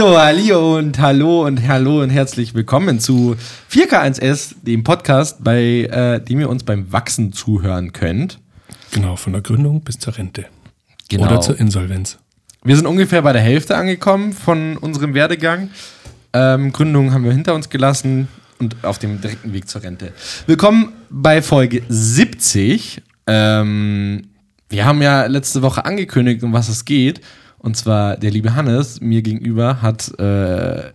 So, hallo und hallo und hallo und herzlich willkommen zu 4K1S, dem Podcast, bei äh, dem ihr uns beim Wachsen zuhören könnt. Genau, von der Gründung bis zur Rente. Genau. Oder zur Insolvenz. Wir sind ungefähr bei der Hälfte angekommen von unserem Werdegang. Ähm, Gründung haben wir hinter uns gelassen und auf dem direkten Weg zur Rente. Willkommen bei Folge 70. Ähm, wir haben ja letzte Woche angekündigt, um was es geht. Und zwar der liebe Hannes mir gegenüber hat äh,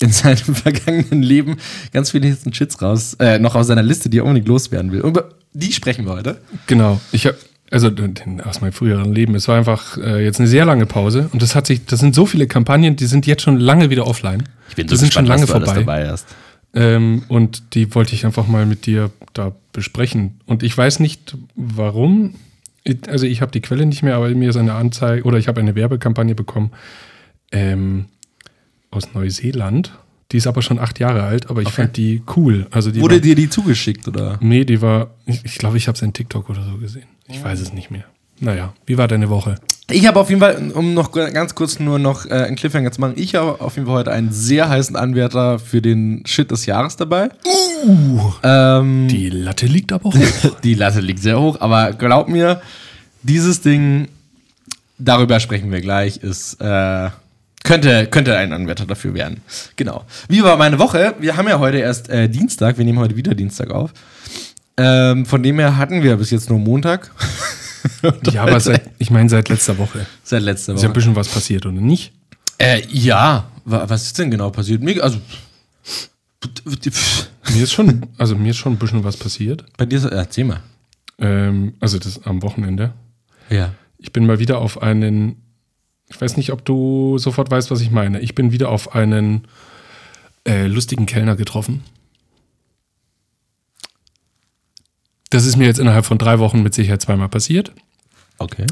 in seinem vergangenen Leben ganz viele Hits und Shits raus, äh, noch aus seiner Liste, die er unbedingt loswerden will. Und über die sprechen wir heute. Genau. Ich habe also den, aus meinem früheren Leben. Es war einfach äh, jetzt eine sehr lange Pause und das hat sich, das sind so viele Kampagnen, die sind jetzt schon lange wieder offline. Ich bin die sind schon lange vorbei. dabei hast. Ähm, und die wollte ich einfach mal mit dir da besprechen. Und ich weiß nicht, warum. Also ich habe die Quelle nicht mehr, aber mir ist eine Anzeige oder ich habe eine Werbekampagne bekommen ähm, aus Neuseeland. Die ist aber schon acht Jahre alt, aber ich Okay. fand die cool. Also die Wurde war, dir die zugeschickt oder? Nee, die war, ich, ich glaube, ich habe es in TikTok oder so gesehen. Ich weiß es nicht mehr. Naja, wie war deine Woche? Ich habe auf jeden Fall, um noch ganz kurz nur noch äh, einen Cliffhanger zu machen, ich habe auf jeden Fall heute einen sehr heißen Anwärter für den Shit des Jahres dabei. Ähm, Die Latte liegt aber hoch. die Latte liegt sehr hoch, aber glaub mir, dieses Ding, darüber sprechen wir gleich, ist, äh, könnte, könnte ein Anwärter dafür werden. Genau. Wie war meine Woche? Wir haben ja heute erst äh, Dienstag, wir nehmen heute wieder Dienstag auf. Ähm, von dem her hatten wir bis jetzt nur Montag. ja, aber seit, ich meine seit letzter Woche. Seit letzter Ist ja ein Woche. bisschen was passiert, oder nicht? Äh, ja, Wa- was ist denn genau passiert? Mir, also, Mir ist schon, also mir ist schon ein bisschen was passiert. bei dir, ist- erzähl mal. Ähm, also das am Wochenende. Ja. Ich bin mal wieder auf einen, ich weiß nicht, ob du sofort weißt, was ich meine. Ich bin wieder auf einen äh, lustigen Kellner getroffen. Das ist mir jetzt innerhalb von drei Wochen mit Sicherheit zweimal passiert. Okay.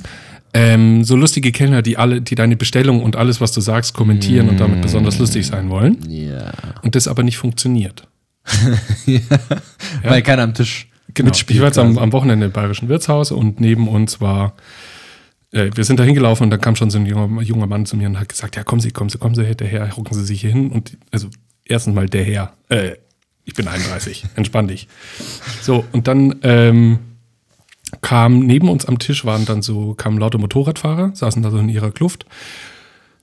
Ähm, so lustige Kellner, die alle, die deine Bestellung und alles, was du sagst, kommentieren und damit besonders lustig sein wollen. Ja. Und das aber nicht funktioniert. Weil keiner am Tisch Genau. mitspielt. Ich war jetzt am, am Wochenende im Bayerischen Wirtshaus und neben uns war, äh, wir sind da hingelaufen und dann kam schon so ein junger, junger Mann zu mir und hat gesagt, ja, kommen Sie, kommen Sie, kommen Sie hinterher, rucken Sie sich hier hin. Und also erstens mal der Herr, äh, ich bin 31, entspann dich. So, und dann ähm, kam neben uns am Tisch waren dann so, kamen laute Motorradfahrer, saßen da so in ihrer Kluft.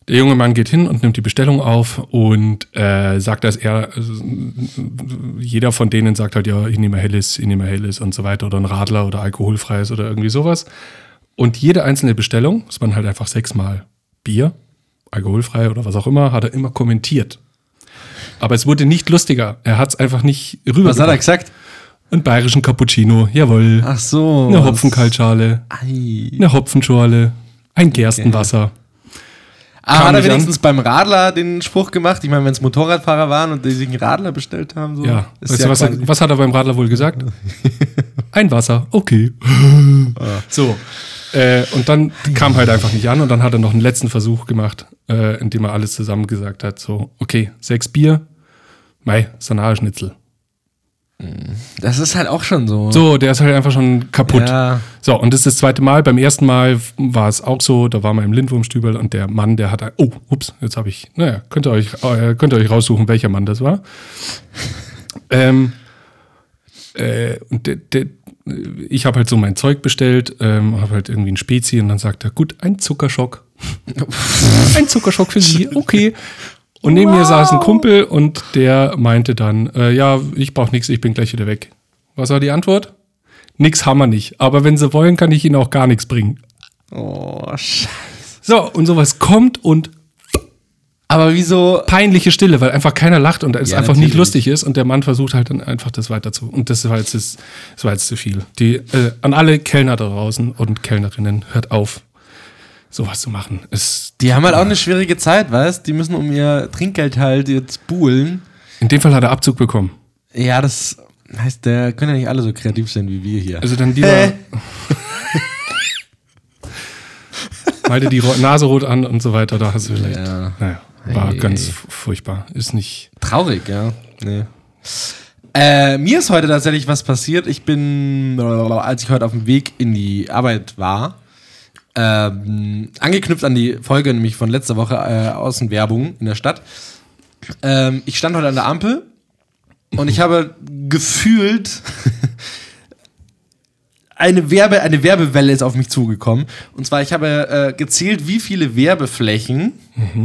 Der junge Mann geht hin und nimmt die Bestellung auf und äh, sagt, dass er, also, jeder von denen sagt halt, ja, ich nehme Helles, ich nehme Helles und so weiter oder ein Radler oder alkoholfreies oder irgendwie sowas. Und jede einzelne Bestellung, das waren halt einfach sechsmal Bier, alkoholfrei oder was auch immer, hat er immer kommentiert. Aber es wurde nicht lustiger. Er hat es einfach nicht rüber. Was hat er gesagt? Einen bayerischen Cappuccino, jawohl. Ach so. Eine Hopfenkaltschale, Ei. eine Hopfenschorle, ein Gerstenwasser. Ah, Kam hat er nicht an. wenigstens beim Radler den Spruch gemacht? Ich meine, wenn es Motorradfahrer waren und die sich einen Radler bestellt haben, so. Ja, ist weißt du, was, er, was hat er beim Radler wohl gesagt? Ein Wasser, okay. So. Äh, und dann kam halt einfach nicht an und dann hat er noch einen letzten Versuch gemacht, äh, in dem er alles zusammen gesagt hat. So, okay, sechs Bier, Mei, Sanageschnitzel. Das ist halt auch schon so. So, der ist halt einfach schon kaputt. Ja. So, und das ist das zweite Mal. Beim ersten Mal war es auch so, da war man im Lindwurmstübel und der Mann, der hat, oh, ups, jetzt habe ich, naja, könnt ihr euch, äh, könnt ihr euch raussuchen, welcher Mann das war. ähm, äh, und der, der, ich habe halt so mein Zeug bestellt, ähm, habe halt irgendwie ein Spezi und dann sagt er, gut, ein Zuckerschock. ein Zuckerschock für Sie, okay. Und neben mir saß ein Kumpel und der meinte dann, äh, ja, ich brauche nichts, ich bin gleich wieder weg. Was war die Antwort? Nix haben wir nicht. Aber wenn sie wollen, kann ich ihnen auch gar nichts bringen. Oh, scheiße. So, und sowas kommt und Aber wieso? peinliche Stille, weil einfach keiner lacht und es Ja, einfach natürlich. nicht lustig ist und der Mann versucht halt dann einfach das weiter zu. Und das war jetzt, das, das war jetzt zu viel. Die, äh, an alle Kellner da draußen und Kellnerinnen, hört auf, sowas zu machen. Es, Die haben halt auch eine schwierige Zeit, weißt? Die müssen um ihr Trinkgeld halt jetzt buhlen. in dem Fall hat er Abzug bekommen. Ja, das heißt, der können ja nicht alle so kreativ sein wie wir hier. Also dann lieber. Hä? mal dir die Nase rot an und so weiter, da hast du vielleicht. Ja. Naja, war Ei, ganz furchtbar. Ist nicht. Traurig, ja. Nee. Äh, mir ist heute tatsächlich was passiert. Ich bin, als ich heute auf dem Weg in die Arbeit war, Ähm, angeknüpft an die Folge nämlich von letzter Woche äh, Außenwerbung in der Stadt. Ähm, ich stand heute an der Ampel und ich habe gefühlt eine, Werbe, eine Werbewelle ist auf mich zugekommen. Und zwar, ich habe äh, gezählt, wie viele Werbeflächen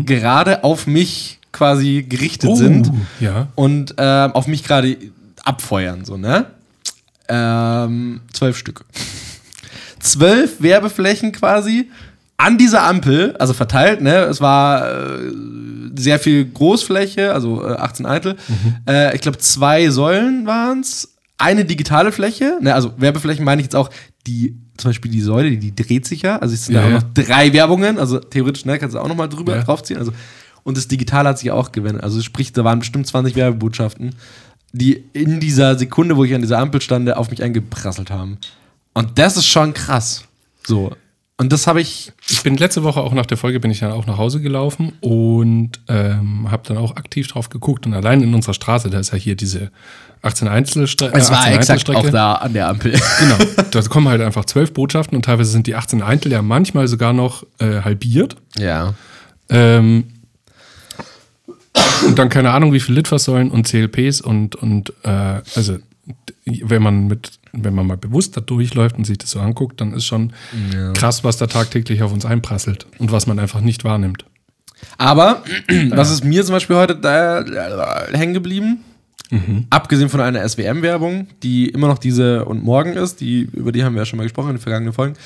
gerade auf mich quasi gerichtet Oh, sind ja. und ähm, auf mich gerade abfeuern, so, ne? Ähm, zwölf Stück. zwölf Werbeflächen quasi an dieser Ampel, also verteilt, ne? Es war äh, sehr viel Großfläche, also äh, 18 Eitel. Äh, ich glaube, zwei Säulen waren es. Eine digitale Fläche, ne? also Werbeflächen meine ich jetzt auch, die, zum Beispiel die Säule, die, die dreht sich ja. Also es sind Ja, ja, auch ja. noch drei Werbungen, also theoretisch, ne, kannst du auch nochmal drüber Ja. draufziehen. Also, und das Digitale hat sich auch gewendet. Also sprich, da waren bestimmt 20 Werbebotschaften, die in dieser Sekunde, wo ich an dieser Ampel stande, auf mich eingeprasselt haben. Und das ist schon krass. So. Und das habe ich. Ich bin letzte Woche auch nach der Folge bin ich dann auch nach Hause gelaufen und ähm, habe dann auch aktiv drauf geguckt und allein in unserer Straße, da ist ja hier diese 18 Einzelstrecke. Es war exakt auch da an der Ampel. Genau, da kommen halt einfach zwölf Botschaften und teilweise sind die 18 Einzel ja manchmal sogar noch äh, halbiert. ja. Ähm, und dann keine Ahnung, wie viel Litfaßsäulen und CLPs und, und äh, also wenn man mit, wenn man mal bewusst da durchläuft und sich das so anguckt, dann ist schon krass, was da tagtäglich auf uns einprasselt und was man einfach nicht wahrnimmt. Aber, was ist mir zum Beispiel heute da hängen geblieben? Abgesehen von einer SWM-Werbung, die immer noch diese und morgen ist, die, über die haben wir ja schon mal gesprochen in den vergangenen Folgen.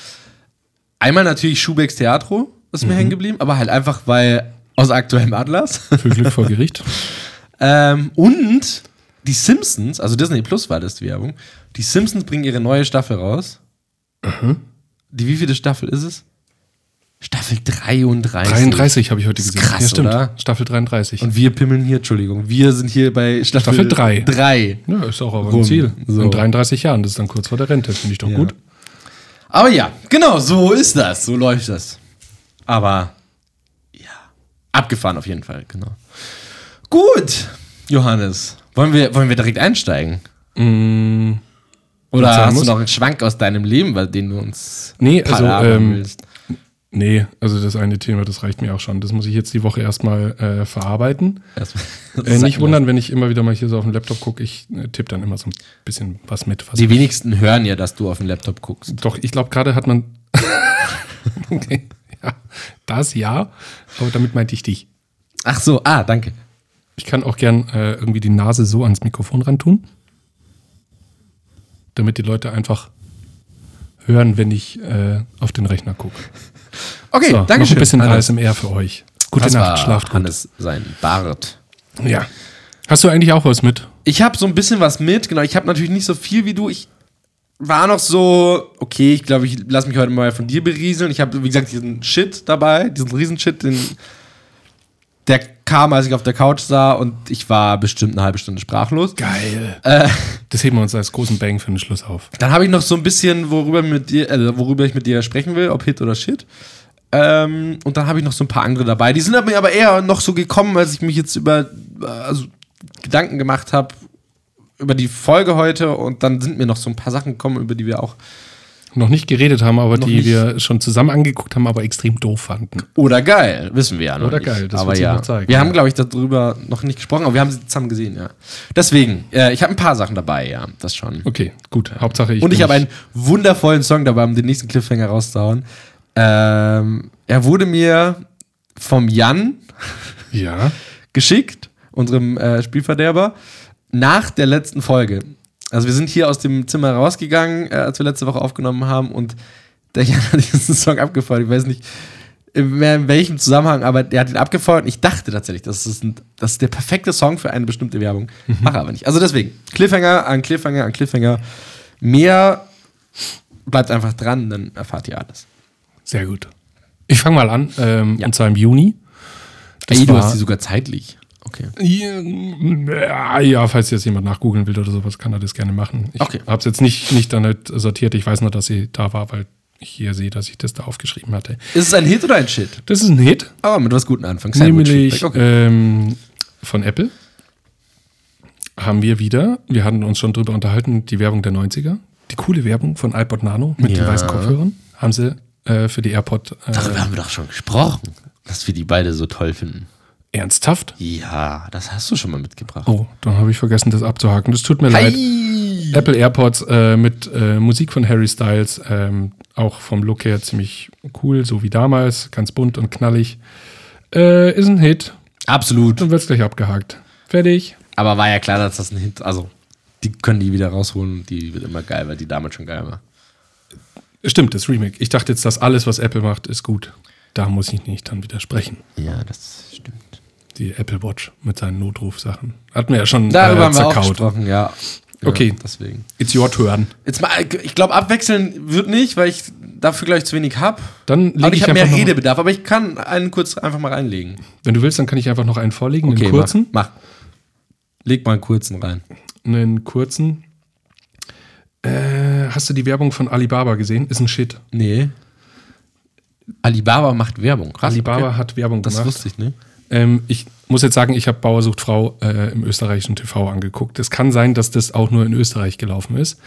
Einmal natürlich Schubecks Theatro ist mir hängen geblieben, aber halt einfach, weil aus aktuellem Anlass. Für Glück vor Gericht. ähm, und die Simpsons, also Disney Plus war das die Werbung, die Simpsons bringen ihre neue Staffel raus. Die wievielte Staffel ist es? Staffel 33. 33 habe ich heute gesehen. krass, ja, stimmt. oder? Staffel 33. Und wir pimmeln hier, Entschuldigung, wir sind hier bei Staffel, Staffel drei. 3. ja, ist auch aber ein Ziel. So. In 33 Jahren, das ist dann kurz vor der Rente, finde ich doch Ja. gut. Aber ja, genau, so ist das, so läuft das. Aber ja, abgefahren auf jeden Fall, genau. Gut, Johannes, wollen wir, wollen wir direkt einsteigen? Mm, Oder hast muss. du noch einen Schwank aus deinem Leben, bei dem du uns Nee, also, ähm, willst? Nee, also das eine Thema, das reicht mir auch schon. Das muss ich jetzt die Woche erstmal äh, verarbeiten. Erstmal- Äh, nicht wundern, wenn ich immer wieder mal hier so auf den Laptop gucke. Ich äh, tippe dann immer so ein bisschen was mit. Was Die ich- wenigsten hören ja, dass du auf den Laptop guckst. Doch, ich glaube, gerade hat man. okay, ja, das ja, aber damit meinte ich dich. Ach so, ah, danke. Ich kann auch gern äh, irgendwie die Nase so ans Mikrofon ran tun, damit die Leute einfach hören, wenn ich äh, auf den Rechner gucke. Okay, So, danke schön. ein bisschen Hannes. ASMR für euch. Gute Das Nacht, schlaft gut. Hannes sein Bart. Ja. Hast du eigentlich auch was mit? Ich habe so ein bisschen was mit, genau. Ich habe natürlich nicht so viel wie du. Ich war noch so, okay, ich glaube, ich lasse mich heute mal von dir berieseln. Ich habe, wie gesagt, diesen Shit dabei, diesen Riesenshit, den, der kam, als ich auf der Couch sah und ich war bestimmt eine halbe Stunde sprachlos. Geil. Äh, Das heben wir uns als großen Bang für den Schluss auf. dann habe ich noch so ein bisschen, worüber, mit dir, äh, worüber ich mit dir sprechen will, ob Hit oder Shit. Ähm, und dann habe ich noch so ein paar andere dabei. Die sind mir aber eher noch so gekommen, als ich mich jetzt über also Gedanken gemacht habe über die Folge heute. Und dann sind mir noch so ein paar Sachen gekommen, über die wir auch Noch nicht geredet haben, aber Noch die nicht. wir schon zusammen angeguckt haben, aber extrem doof fanden. oder geil, wissen wir ja noch Oder nicht. geil, das aber wird ja, noch zeigen, wir ja. haben glaube ich darüber noch nicht gesprochen, aber wir haben sie zusammen gesehen, ja. Deswegen, äh, ich habe ein paar Sachen dabei, ja, das schon. Okay, gut. Hauptsache ich. Und ich habe einen wundervollen Song dabei, um den nächsten Cliffhanger rauszuhauen. Ähm, er wurde mir vom Jan Ja. geschickt, unserem äh, Spielverderber, nach der letzten Folge. Also wir sind hier aus dem Zimmer rausgegangen, äh, als wir letzte Woche aufgenommen haben und der Jan hat diesen Song abgefeuert. Ich weiß nicht mehr in welchem Zusammenhang, aber der hat ihn abgefeuert und ich dachte tatsächlich, das ist, ein, das ist der perfekte Song für eine bestimmte Werbung. Mache aber nicht. Also deswegen, Cliffhanger an Cliffhanger an Cliffhanger. Mehr bleibt einfach dran, dann erfahrt ihr alles. Sehr gut. Ich fange mal an, ähm, Ja. und zwar im Juni. Das Ey, du hast die sogar zeitlich. Okay. Ja, ja, falls jetzt jemand nachgoogeln will oder sowas, kann er das gerne machen. Ich Okay. habe es jetzt nicht, nicht dann halt sortiert. Ich weiß nur, dass sie da war, weil ich hier sehe, dass ich das da aufgeschrieben hatte. Ist es ein Hit oder ein Shit? Das ist ein Hit, Aber mit was Guten Anfang. nämlich Okay. ähm, von Apple. Haben wir wieder, wir hatten uns schon drüber unterhalten, die Werbung der 90er. Die coole Werbung von iPod Nano mit Ja. den weißen Kopfhörern. Haben sie äh, für die AirPod. Äh, Darüber haben wir doch schon gesprochen, dass wir die beide so toll finden. Ernsthaft? Ja, das hast du schon mal mitgebracht. Oh, dann habe ich vergessen, das abzuhaken. Das tut mir leid. Hi. Apple AirPods äh, mit äh, Musik von Harry Styles, ähm, auch vom Look her ziemlich cool, so wie damals, ganz bunt und knallig. Äh, ist ein Hit. Absolut. Dann wird's gleich abgehakt. Fertig. Aber war ja klar, dass das ein Hit, also die können die wieder rausholen die wird immer geil, weil die damals schon geil war. Stimmt, das Remake. Ich dachte jetzt, dass alles, was Apple macht, ist gut. Da muss ich nicht dann widersprechen. Ja, das stimmt. Die Apple Watch mit seinen Notrufsachen. Hatten wir ja schon Darüber äh, haben wir auch zerkaut. gesprochen, ja. ja. Okay. Deswegen. It's your turn. Jetzt mal, ich glaube, abwechseln wird nicht, weil ich dafür gleich zu wenig habe. Dann Aber lege ich ich habe mehr Redebedarf, aber ich kann einen kurz einfach mal reinlegen. Wenn du willst, dann kann ich einfach noch einen vorlegen, einen kurzen. Mach, mach. Leg mal einen kurzen rein. Einen kurzen. Äh, hast du die Werbung von Alibaba gesehen? Ist ein Shit. Nee. Alibaba macht Werbung. Krass, Alibaba okay. hat Werbung Das gemacht. wusste ich nicht. Ähm, ich muss jetzt sagen, ich habe Bauer sucht Frau äh, im österreichischen TV angeguckt. Es kann sein, dass das auch nur in Österreich gelaufen ist.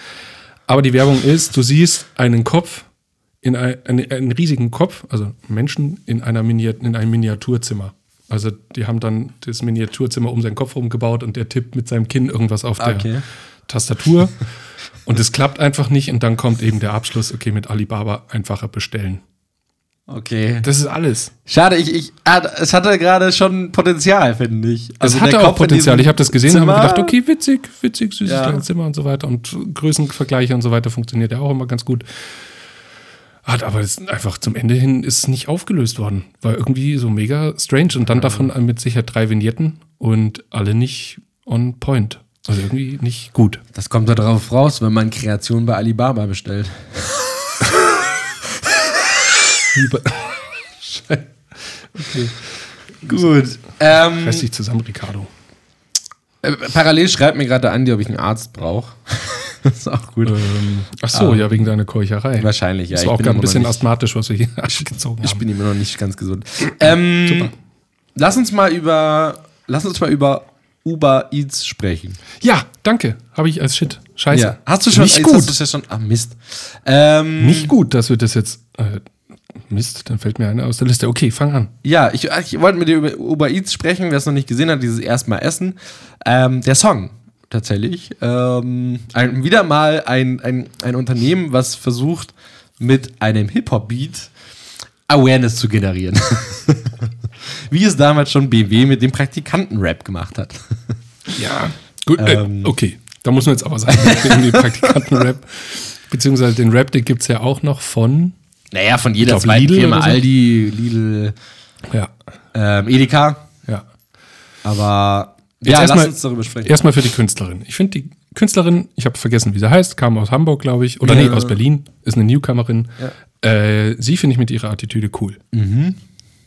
Aber die Werbung ist, du siehst einen Kopf, in ein, einen, einen riesigen Kopf, also Menschen in, einer Miniat in einem Miniaturzimmer. Also die haben dann das Miniaturzimmer um seinen Kopf rumgebaut und der tippt mit seinem Kinn irgendwas auf der Okay. Tastatur. und es klappt einfach nicht und dann kommt eben der Abschluss, okay, mit Alibaba einfacher bestellen. Okay. Das ist alles. Schade, ich, ich, ah, es hatte gerade schon Potenzial, finde ich. Es Also hatte der auch Kopf Potenzial. Ich habe das gesehen und habe gedacht, okay, witzig, witzig, süßes Ja. kleines Zimmer und so weiter. Und Größenvergleiche und so weiter funktioniert ja auch immer ganz gut. Hat aber es einfach zum Ende hin ist nicht aufgelöst worden. War irgendwie so mega strange. Und dann davon mit sicher drei Vignetten und alle nicht on point. Also irgendwie nicht gut. Das kommt da drauf raus, wenn man Kreation bei Alibaba bestellt. Über okay. Gut. Ähm, Reiß dich zusammen, Ricardo. äh, parallel schreibt mir gerade Andi, ob ich einen Arzt brauche. das ist auch gut. Ähm, ach so, ja, wegen deiner Keucherei. Wahrscheinlich, ja. Das Ich war auch bin gerade ein bisschen nicht- asthmatisch, was wir hier gezogen Ich haben. bin immer noch nicht ganz gesund. Ähm, Super. Lass uns mal über, lass uns mal über Uber Eats sprechen. Ja, danke. Habe ich als Shit. Scheiße. Hast du schon? Nicht gut. Hast ja schon. Ah Mist. Ähm, Nicht gut, dass wir das jetzt. Äh, Mist, dann fällt mir einer aus der Liste. Okay, fang an. Ja, ich, ich wollte mit dir über Uber Eats sprechen, wer es noch nicht gesehen hat, dieses erstmal Essen. Ähm, der Song, tatsächlich. Ähm, ein, wieder mal ein, ein, ein Unternehmen, was versucht, mit einem Hip-Hop-Beat Awareness zu generieren. Wie es damals schon BMW mit dem Praktikanten-Rap gemacht hat. Ja. Gut, äh, Ähm. okay. Da muss man jetzt aber sagen, den Praktikanten-Rap. Beziehungsweise den Rap, den gibt es ja auch noch von. Naja, von jeder glaub, zweiten Lidl Firma, so. Aldi, Lidl, Ja. ähm, Edeka. Ja. Aber Jetzt ja, lass erstmal- uns darüber sprechen. Erstmal für die Künstlerin. Ich finde die Künstlerin, ich habe vergessen, wie sie heißt, kam aus Hamburg, glaube ich. Oder Ja. nee, aus Berlin, ist eine Newcomerin. Äh, sie finde ich mit ihrer Attitüde cool. Mhm.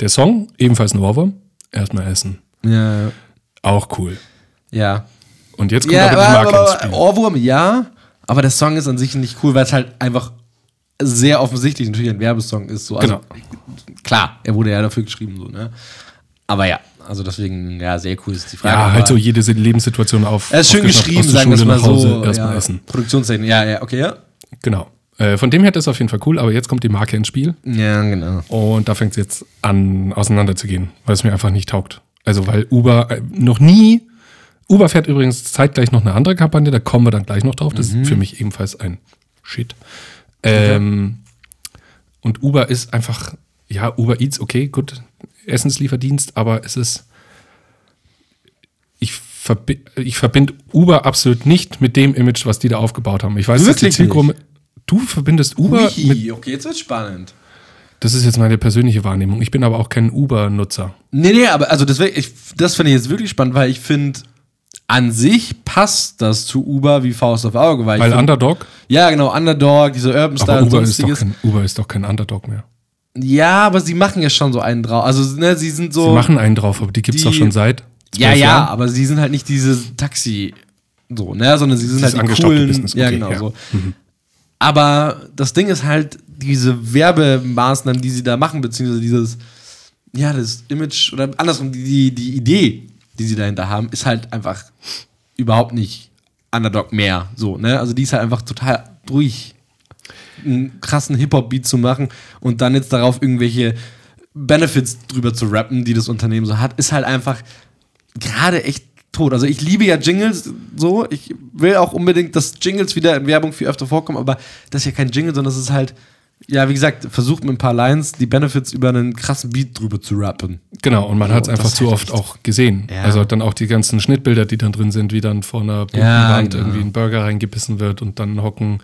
Der Song, ebenfalls ein Ohrwurm. Erstmal essen. Ja, Auch cool. ja. Und jetzt kommt Ja, aber die aber, aber, Spiel. Ohrwurm, ja. Aber der Song ist an sich nicht cool, weil es halt einfach sehr offensichtlich natürlich ein Werbesong ist. So. Also, Klar, er wurde ja dafür geschrieben, so, ne? Aber ja, also deswegen, ja, sehr cool ist die Frage. Ja, halt so jede Lebenssituation auf. Er ist schön geschrieben, sagen wir es mal Hause, so. Erstmal ja. essen. Produktionstechnik, ja, ja, okay, ja. Genau. Äh, von dem her ist das auf jeden Fall cool, aber jetzt kommt die Marke ins Spiel Ja, genau. und da fängt es jetzt an, auseinanderzugehen, weil es mir einfach nicht taugt. Also, weil Uber äh, noch nie. Uber fährt übrigens zeitgleich noch eine andere Kampagne, da kommen wir dann gleich noch drauf. Das Mhm. ist für mich ebenfalls ein Shit. Ähm, Und Uber ist einfach, ja, Uber Eats, okay, gut, Essenslieferdienst, aber es ist. Ich, verbi ich verbinde Uber absolut nicht mit dem Image, was die da aufgebaut haben. Ich weiß, dass die Wirklich Zielgruppe. Du verbindest Uber mit. Ui, okay, jetzt wird's spannend. Das ist jetzt meine persönliche Wahrnehmung. Ich bin aber auch kein Uber-Nutzer. Nee, nee, aber also das, das finde ich jetzt wirklich spannend, weil ich finde, an sich passt das zu Uber wie Faust auf Auge. Weil, Weil find, Underdog, Ja, genau, Underdog, diese Urban Style aber und Uber ist, doch sonstiges. kein, Uber ist doch kein Underdog mehr. Ja, aber sie machen ja schon so einen drauf. Also, ne, sie sind so. Sie machen einen drauf, aber die gibt es die- doch schon seit. ja, zwölf ja, Jahren. aber sie sind halt nicht diese Taxi, so, ne, sondern sie sind Dieses halt die coolen. Business, Ja, okay, genau ja. so. Aber das Ding ist halt, diese Werbemaßnahmen, die sie da machen, beziehungsweise dieses, ja, das Image oder andersrum, die, die Idee, die sie dahinter haben, ist halt einfach überhaupt nicht Underdog mehr. So, ne? Also die ist halt einfach total durch. einen krassen Hip-Hop-Beat zu machen und dann jetzt darauf irgendwelche Benefits drüber zu rappen, die das Unternehmen so hat, ist halt einfach gerade echt tot. Also ich liebe ja Jingles so. Ich will auch unbedingt, dass Jingles wieder in Werbung viel öfter vorkommen, aber das ist ja kein Jingle, sondern das ist halt, ja, wie gesagt, versucht mit ein paar Lines die Benefits über einen krassen Beat drüber zu rappen. Genau, und man hat es einfach das ist zu oft echt- auch gesehen. Ja. Also dann auch die ganzen Schnittbilder, die dann drin sind, wie dann vor einer bunten Ja, Wand genau. irgendwie ein Burger reingebissen wird und dann hocken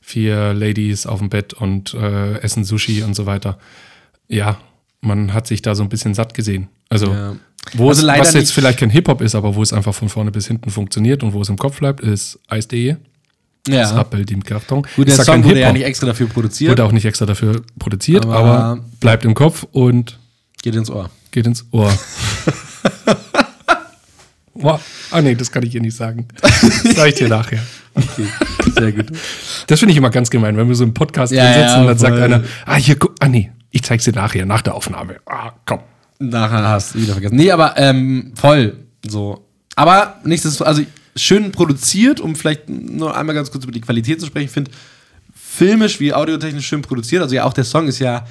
vier Ladies auf dem Bett und äh, essen Sushi und so weiter. Ja, man hat sich da so ein bisschen satt gesehen. Also, Ja. wo Also es, leider was jetzt nicht- vielleicht kein Hip-Hop ist, aber wo es einfach von vorne bis hinten funktioniert und wo es im Kopf bleibt, ist Eis.de. Das Ja. rappelt im Karton. Gut, der Song wurde ja nicht extra dafür produziert. Wurde auch nicht extra dafür produziert, Aber- aber, bleibt im Kopf und Geht ins Ohr. geht ins Ohr. Boah. Ah nee, das kann ich hier nicht sagen. Das sag ich dir nachher. Okay, sehr gut. Das finde ich immer ganz gemein, wenn wir so im Podcast Ja, sitzen ja, und dann sagt einer, ah hier, guck, ah nee, ich zeig's dir nachher, nach der Aufnahme. Ah, komm. Nachher hast du wieder vergessen. Nee, aber ähm, voll so. Aber nichtsdestotrotz, also schön produziert, um vielleicht nur einmal ganz kurz über die Qualität zu sprechen. Ich finde filmisch wie audiotechnisch schön produziert. Also ja, auch der Song ist ja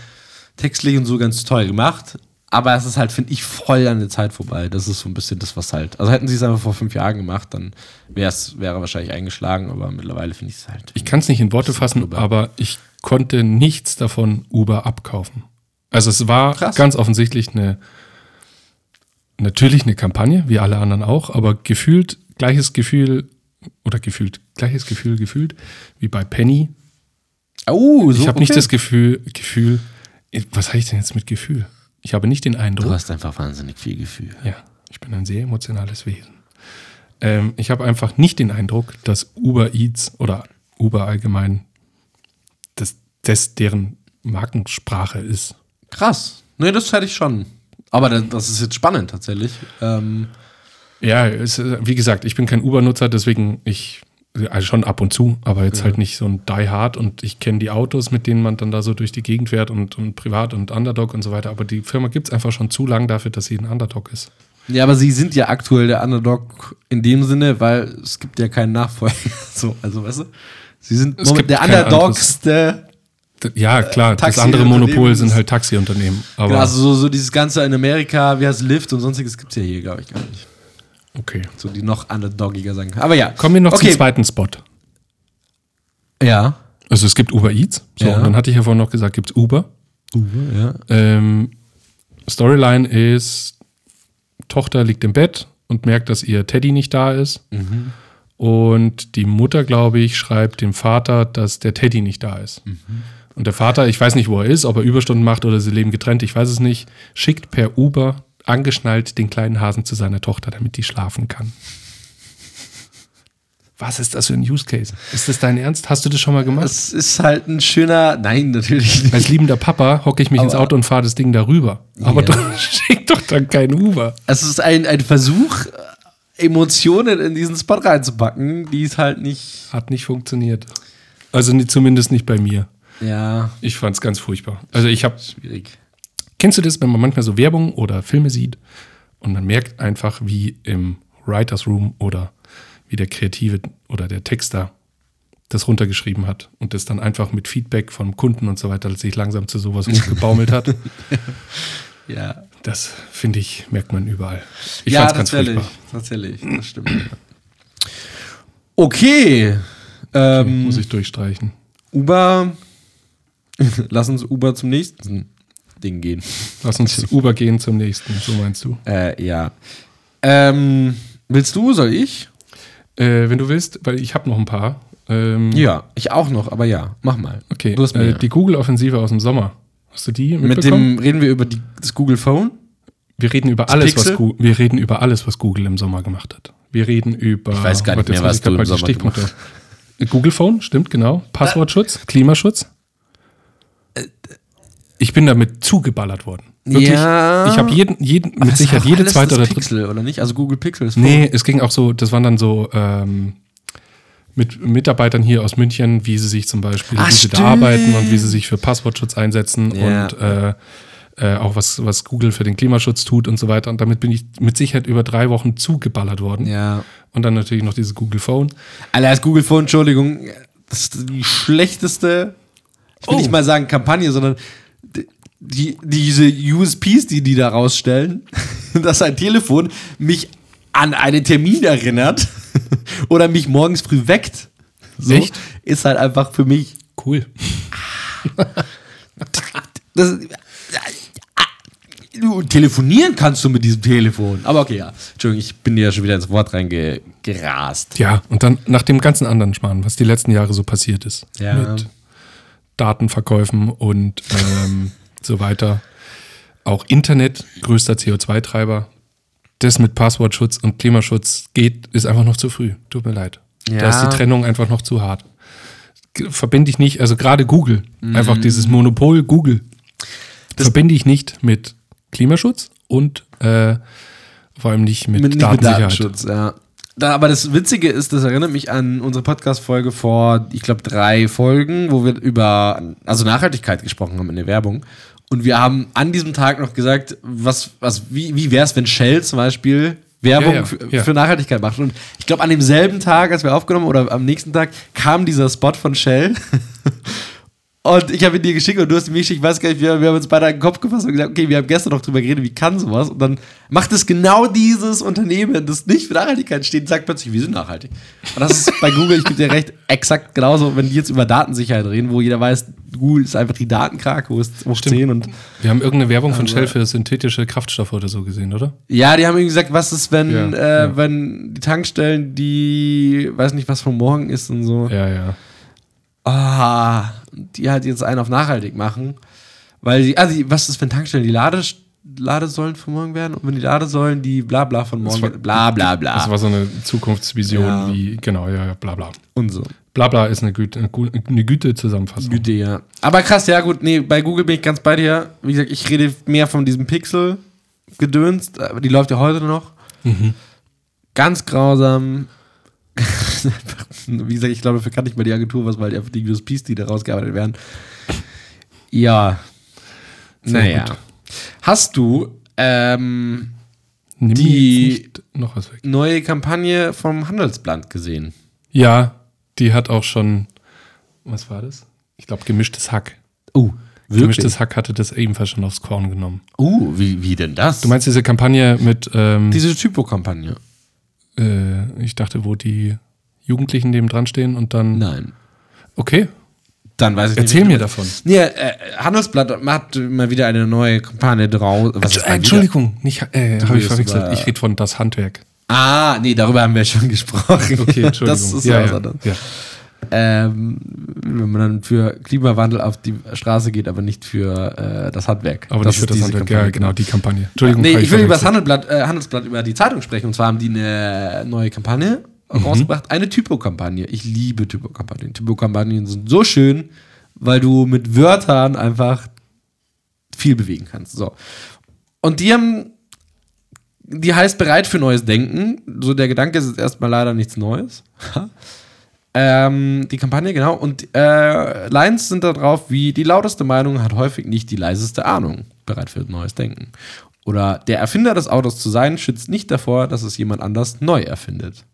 textlich und so ganz toll gemacht. Aber es ist halt, finde ich, voll an der Zeit vorbei. Das ist so ein bisschen das, was halt. Also hätten sie es einfach vor fünf Jahren gemacht, dann wär's, wäre wahrscheinlich eingeschlagen. Aber mittlerweile finde ich es halt. Ich kann es nicht in Worte fassen, Uber. aber ich konnte nichts davon Uber abkaufen. Also es war Krass. ganz offensichtlich eine, natürlich eine Kampagne, wie alle anderen auch, aber gefühlt gleiches Gefühl oder gefühlt gleiches Gefühl gefühlt wie bei Penny. Oh, so. Ich habe nicht okay. das Gefühl, Gefühl, was habe ich denn jetzt mit Gefühl? Ich habe nicht den Du Eindruck, hast einfach wahnsinnig viel Gefühl. ja, ich bin ein sehr emotionales Wesen. Ähm, ich habe einfach nicht den Eindruck, dass Uber Eats oder Uber allgemein das, das deren Markensprache ist. Krass. Nee, das hätte ich schon. Aber das, ist jetzt spannend tatsächlich. Ähm, Ja, es, wie gesagt, ich bin kein Uber-Nutzer, deswegen ich also schon ab und zu, aber jetzt halt nicht so ein Die Hard und ich kenne die Autos, mit denen man dann da so durch die Gegend fährt und, und privat und Underdog und so weiter, aber die Firma gibt es einfach schon zu lang dafür, dass sie ein Underdog ist. ja, aber sie sind ja aktuell der Underdog in dem Sinne, weil es gibt ja keinen Nachfolger. so, also weißt du? Sie sind der Underdogste. Ja, klar, das Taxi- andere Monopol sind halt Taxiunternehmen. Aber Genau, also so, so dieses Ganze in Amerika, wie heißt Lyft und sonstiges gibt es ja hier, glaube ich, gar nicht. okay. So die noch underdogiger sagen. Aber ja. Kommen wir noch okay. zum zweiten Spot. Ja. Also es gibt Uber Eats. So, Ja. und dann hatte ich ja vorhin noch gesagt, gibt es Uber. ja. Ähm, Storyline ist, Tochter liegt im Bett und merkt, dass ihr Teddy nicht da ist. Und die Mutter, glaube ich, schreibt dem Vater, dass der Teddy nicht da ist. Und der Vater, ich weiß nicht, wo er ist, ob er Überstunden macht oder sie leben getrennt, ich weiß es nicht, schickt per Uber angeschnallt den kleinen Hasen zu seiner Tochter, damit die schlafen kann. Was ist das für ein Use Case? Ist das dein Ernst? Hast du das schon mal gemacht? Das ist halt ein schöner. Nein, natürlich nicht. Als liebender Papa hocke ich mich ins Aber- Auto und fahre das Ding darüber. Aber Ja. dann schick doch dann kein Uber. Es ist ein, ein Versuch, Emotionen in diesen Spot reinzupacken, die es halt nicht. Hat nicht funktioniert. Also zumindest nicht bei mir. Ja, Ich fand es ganz furchtbar. Also ich habe, schwierig. kennst du das, wenn man manchmal so Werbung oder Filme sieht und man merkt einfach, wie im Writers Room oder wie der Kreative oder der Texter das runtergeschrieben hat und das dann einfach mit Feedback vom Kunden und so weiter sich langsam zu sowas gebaumelt hat. Ja, Das finde ich, merkt man überall. Ich ja fand's ganz tatsächlich. Tatsächlich, das stimmt. ja. Okay. Ähm, Muss ich durchstreichen. Uber. Lass uns Uber zum nächsten Ding gehen. Lass uns Uber gehen zum nächsten, so meinst du. Äh, ja. Ähm, willst du, soll ich? Äh, wenn du willst, weil ich habe noch ein paar. Ähm, Ja, ich auch noch, aber ja, mach mal. Okay, Du hast äh, die Google-Offensive aus dem Sommer. Hast du die Mit dem reden wir über die, das Google Phone. wir reden über alles, was? Gu- wir reden über alles, was Google im Sommer gemacht hat. Wir reden über. Ich weiß gar nicht jetzt mehr, was du im Sommer Stichpunkte- Google Phone, stimmt, genau. Passwortschutz, Klimaschutz. Ich bin damit zugeballert worden. Wirklich. Ja. Ich habe jeden, jeden, mit Sicherheit jede zweite oder dritte. Pixel, oder nicht? Also Google Pixel ist Nee, es ging auch so, das waren dann so ähm, mit Mitarbeitern hier aus München, wie sie sich zum Beispiel, Ah, wie sie da arbeiten und wie sie sich für Passwortschutz einsetzen Ja. und äh, äh, auch was, was Google für den Klimaschutz tut und so weiter. Und damit bin ich mit Sicherheit über drei Wochen zugeballert worden. Ja. Und dann natürlich noch dieses Google Phone. Alter, das Google Phone, Entschuldigung, das ist die schlechteste ich will Oh. nicht mal sagen Kampagne, sondern die, die, diese USPs, die die da rausstellen, dass ein Telefon mich an einen Termin erinnert oder mich morgens früh weckt. So, Echt? Ist halt einfach für mich Cool. Das, du, telefonieren kannst du mit diesem Telefon. Aber okay, ja. Entschuldigung, ich bin dir ja schon wieder ins Wort reingerast. Ja, und dann nach dem ganzen anderen Schmarrn, was die letzten Jahre so passiert ist. Ja. Mit Datenverkäufen und ähm, so weiter. Auch Internet, größter CO2-Treiber. Das mit Passwortschutz und Klimaschutz geht, ist einfach noch zu früh. Tut mir leid. Da Ja. ist die Trennung einfach noch zu hart. Verbinde ich nicht, also gerade Google, Mhm. einfach dieses Monopol Google, verbinde ich nicht mit Klimaschutz und äh, vor allem nicht mit, Mit, nicht mit Datensicherheit. Datenschutz, ja. Da, aber das Witzige ist, das erinnert mich an unsere Podcast-Folge vor, ich glaube, drei Folgen, wo wir über also Nachhaltigkeit gesprochen haben in der Werbung. Und wir haben an diesem Tag noch gesagt, was, was, wie, wie wäre es, wenn Shell zum Beispiel Werbung Ja, ja, für, ja. für Nachhaltigkeit macht. Und ich glaube, an demselben Tag, als wir aufgenommen oder am nächsten Tag, kam dieser Spot von Shell. Und ich habe ihn dir geschickt und du hast mir geschickt, ich weiß gar nicht, wir, wir haben uns beide an den Kopf gefasst und gesagt, okay, wir haben gestern noch drüber geredet, wie kann sowas? Und dann macht es genau dieses Unternehmen, das nicht für Nachhaltigkeit steht, und sagt plötzlich, wir sind nachhaltig. Und das ist bei Google, ich gebe dir recht, exakt genauso, wenn die jetzt über Datensicherheit reden, wo jeder weiß, Google ist einfach die Datenkrake, wo es hoch 10 und Wir haben irgendeine Werbung von Also- Shell für synthetische Kraftstoffe oder so gesehen, oder? ja, die haben irgendwie gesagt, was ist, wenn, Ja, äh, ja. wenn die Tankstellen, die, weiß nicht, was von morgen ist und so. Ja, ja. Ah, die halt jetzt einen auf nachhaltig machen. Weil die, also die, was ist, wenn Tankstellen die Lade, Ladesäulen von morgen werden und wenn die Ladesäulen die bla bla von morgen war- werden, bla bla bla Das war so eine Zukunftsvision, Ja. wie, genau, ja, ja, bla bla. und so. Bla bla ist eine Güte, eine, Güte-Zusammenfassung. Güte, ja. Aber krass, ja gut, nee, bei Google bin ich ganz bei dir. Wie gesagt, ich rede mehr von diesem Pixel-Gedöns, aber die läuft ja heute noch. Ganz grausam. Wie gesagt, ich glaube, dafür kann nicht mal die Agentur was, weil die einfach die USPs, die da rausgearbeitet werden. Ja. Naja. gut. Hast du ähm, Die- neue Kampagne vom Handelsblatt gesehen? Ja, die hat auch schon, was war das? Ich glaube, gemischtes Hack. Oh, Gemischtes Hack hatte das ebenfalls schon aufs Korn genommen. Oh, wie, wie denn das? Du meinst diese Kampagne mit, ähm, diese Typo-Kampagne? äh, ich dachte, wo die Jugendlichen neben dran stehen und dann. Nein. Okay, Dann weiß ich erzähl nicht. mir davon. Nee, äh, Handelsblatt hat mal wieder eine neue Kampagne draus. Entschuldigung, nicht, äh, habe ich verwechselt. Ich rede von das Handwerk. Ah, nee, darüber haben wir schon gesprochen. Okay, Entschuldigung. Das ist ja, was ja, anderes. ja. Ähm, wenn man dann für Klimawandel auf die Straße geht, aber nicht für äh, das Handwerk. Aber das nicht für das Handwerk. Kampagne, Ja, genau, die Kampagne. Entschuldigung, Nee, hab ich will über das. Handelsblatt, äh, Handelsblatt über die Zeitung sprechen. Und zwar haben die eine neue Kampagne Mhm. rausgebracht. Eine Typo-Kampagne. Ich liebe Typo-Kampagnen. Typo-Kampagnen sind so schön, weil du mit Wörtern einfach viel bewegen kannst. So. Und die haben, die heißt bereit für neues Denken. So der Gedanke ist jetzt erstmal leider nichts Neues. ähm, die Kampagne, genau. Und äh, Lines sind da drauf wie die lauteste Meinung hat häufig nicht die leiseste Ahnung. Bereit für neues Denken. Oder der Erfinder des Autos zu sein, schützt nicht davor, dass es jemand anders neu erfindet.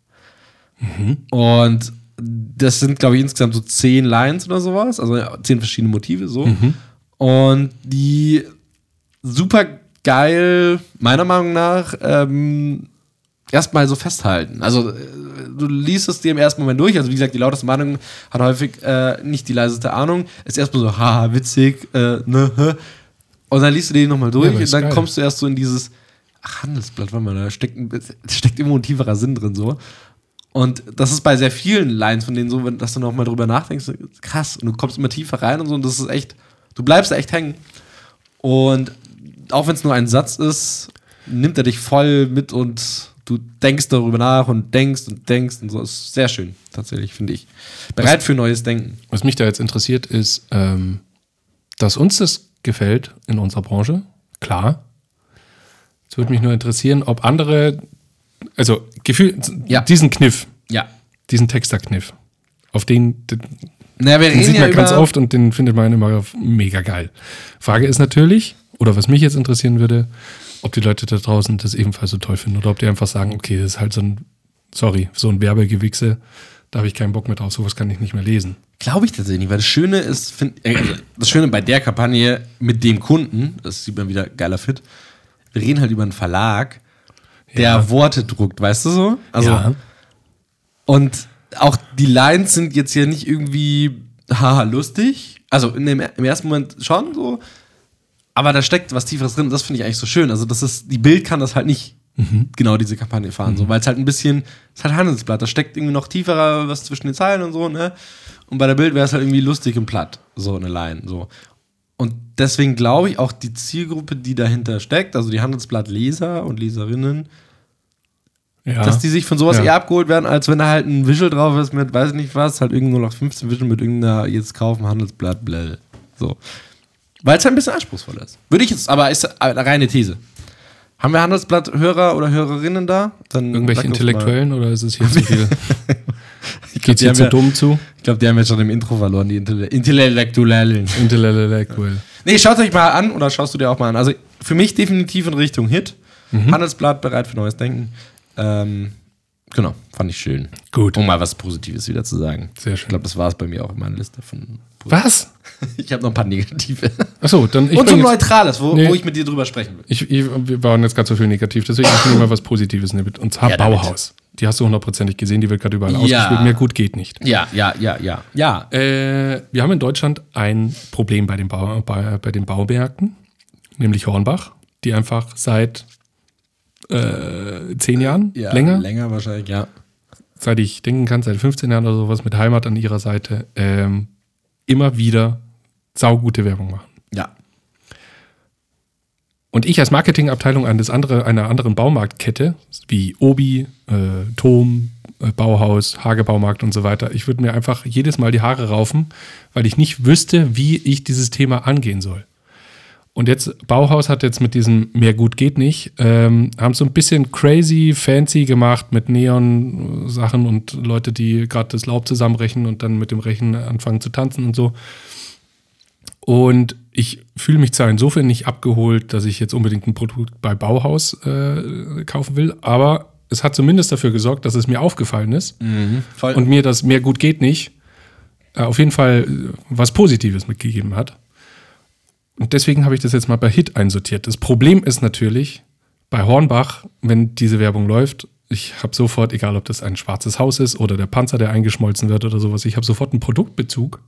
Und das sind, glaube ich, insgesamt so zehn Lines oder sowas, also ja, zehn verschiedene Motive so. Und die super geil, meiner Meinung nach, ähm, erstmal so festhalten. Also, äh, du liest es dir im ersten Moment durch. Also, wie gesagt, die lauteste Meinung hat häufig äh, nicht die leiseste Ahnung. Ist erstmal so, haha, witzig, äh, ne, hä. Und dann liest du den nochmal durch aber und dann geil. kommst du erst so in dieses, ach, Handelsblatt, warte mal, da steckt, ein- steckt immer ein tieferer Sinn drin so. Und das ist bei sehr vielen Lines von denen so, dass du noch mal drüber nachdenkst, krass, und du kommst immer tiefer rein und so, und das ist echt, du bleibst da echt hängen. Und auch wenn es nur ein Satz ist, nimmt er dich voll mit und du denkst darüber nach und denkst und denkst und so. Ist sehr schön, tatsächlich, finde ich. Bereit für neues Denken. Was mich da jetzt interessiert, ist, ähm, dass uns das gefällt in unserer Branche. Klar. Es würde mich nur interessieren, ob andere, also Gefühl, Ja. diesen Kniff, Ja. diesen Texterkniff, auf den, den, Na, den sieht ja man über, ganz oft und den findet man immer mega geil. Frage ist natürlich, oder was mich jetzt interessieren würde, ob die Leute da draußen das ebenfalls so toll finden oder ob die einfach sagen, okay, das ist halt so ein, sorry, so ein Werbegewichse, Da habe ich keinen Bock mehr drauf. Sowas kann ich nicht mehr lesen. Glaube ich tatsächlich nicht, weil das Schöne ist, find, äh, also das Schöne bei der Kampagne mit dem Kunden, das sieht man wieder geiler Fit, wir reden halt über einen Verlag, der Ja. Worte druckt, weißt du so? Also, Ja. Und auch die Lines sind jetzt hier nicht irgendwie haha lustig. Also dem, im ersten Moment schon so. Aber da steckt was Tieferes drin. Das finde ich eigentlich so schön. Also das ist, die Bild kann das halt nicht genau diese Kampagne fahren. So, weil es halt ein bisschen, es ist halt Handelsblatt. Da steckt irgendwie noch tieferer was zwischen den Zeilen und so, ne? Und bei der Bild wäre es halt irgendwie lustig und platt. So eine Line. So. Und deswegen glaube ich auch die Zielgruppe, die dahinter steckt, also die Handelsblatt-Leser und Leserinnen, Ja. dass die sich von sowas Ja. eher abgeholt werden, als wenn da halt ein Visual drauf ist mit, weiß ich nicht was, halt irgendwo noch 15 Visual mit irgendeiner jetzt kaufen, Handelsblatt, bläh. So. Weil es halt ein bisschen anspruchsvoll ist. Würde ich jetzt, aber ist eine reine These. Haben wir Handelsblatt-Hörer oder Hörerinnen da? Dann Irgendwelche Intellektuellen oder ist es hier zu viel? Mal. Geht's die hier zu ja- dumm zu? Ich glaube, die haben jetzt schon im Intro verloren, die Intelle Intellektuellen. Intellektuell. Nee, schaut euch mal an oder schaust du dir auch mal an. Also für mich definitiv in Richtung Hit. Mhm. Handelsblatt bereit für neues Denken. Ähm, genau, fand ich schön. Gut. Um mal was Positives wieder zu sagen. Sehr schön. Ich glaube, das war es bei mir auch in meiner Liste von. Was? Ich habe noch ein paar negative. Achso, dann ich Und so Neutrales, wo, Nee. wo ich mit dir drüber sprechen will. ich, ich, Wir waren jetzt gerade so viel negativ, deswegen ich nehme mal was Positives mit. Und zwar Ja. Bauhaus. Die hast du hundertprozentig gesehen, die wird gerade überall Ja. ausgespielt. Mehr gut geht nicht. Ja, ja, ja, ja. Ja. Äh, wir haben in Deutschland ein Problem bei den, Bau, bei, bei den Baumärkten, nämlich Hornbach, die einfach seit äh, zehn Jahren, ja länger, Länger wahrscheinlich, ja. seit ich denken kann, seit 15 Jahren oder sowas mit Heimat an ihrer Seite, ähm, immer wieder saugute Werbung machen. Ja. Und ich als Marketingabteilung eines andere, einer anderen Baumarktkette, wie Obi, äh, Tom, äh, Bauhaus, Hagebaumarkt und so weiter, ich würde mir einfach jedes Mal die Haare raufen, weil ich nicht wüsste, wie ich dieses Thema angehen soll. Und jetzt, Bauhaus hat jetzt mit diesem Mehr gut geht nicht, ähm, haben so ein bisschen crazy, fancy gemacht mit Neon-Sachen und Leute, die gerade das Laub zusammenrechnen und dann mit dem Rechen anfangen zu tanzen und so. Und ich fühle mich zwar insofern nicht abgeholt, dass ich jetzt unbedingt ein Produkt bei Bauhaus äh, kaufen will, aber es hat zumindest dafür gesorgt, dass es mir aufgefallen ist Voll. und mir das mehr gut geht nicht, äh, auf jeden Fall äh, was Positives mitgegeben hat. Und deswegen habe ich das jetzt mal bei Hit einsortiert. Das Problem ist natürlich bei Hornbach, wenn diese Werbung läuft, ich habe sofort, egal ob das ein schwarzes Haus ist oder der Panzer, der eingeschmolzen wird oder sowas, ich habe sofort einen Produktbezug.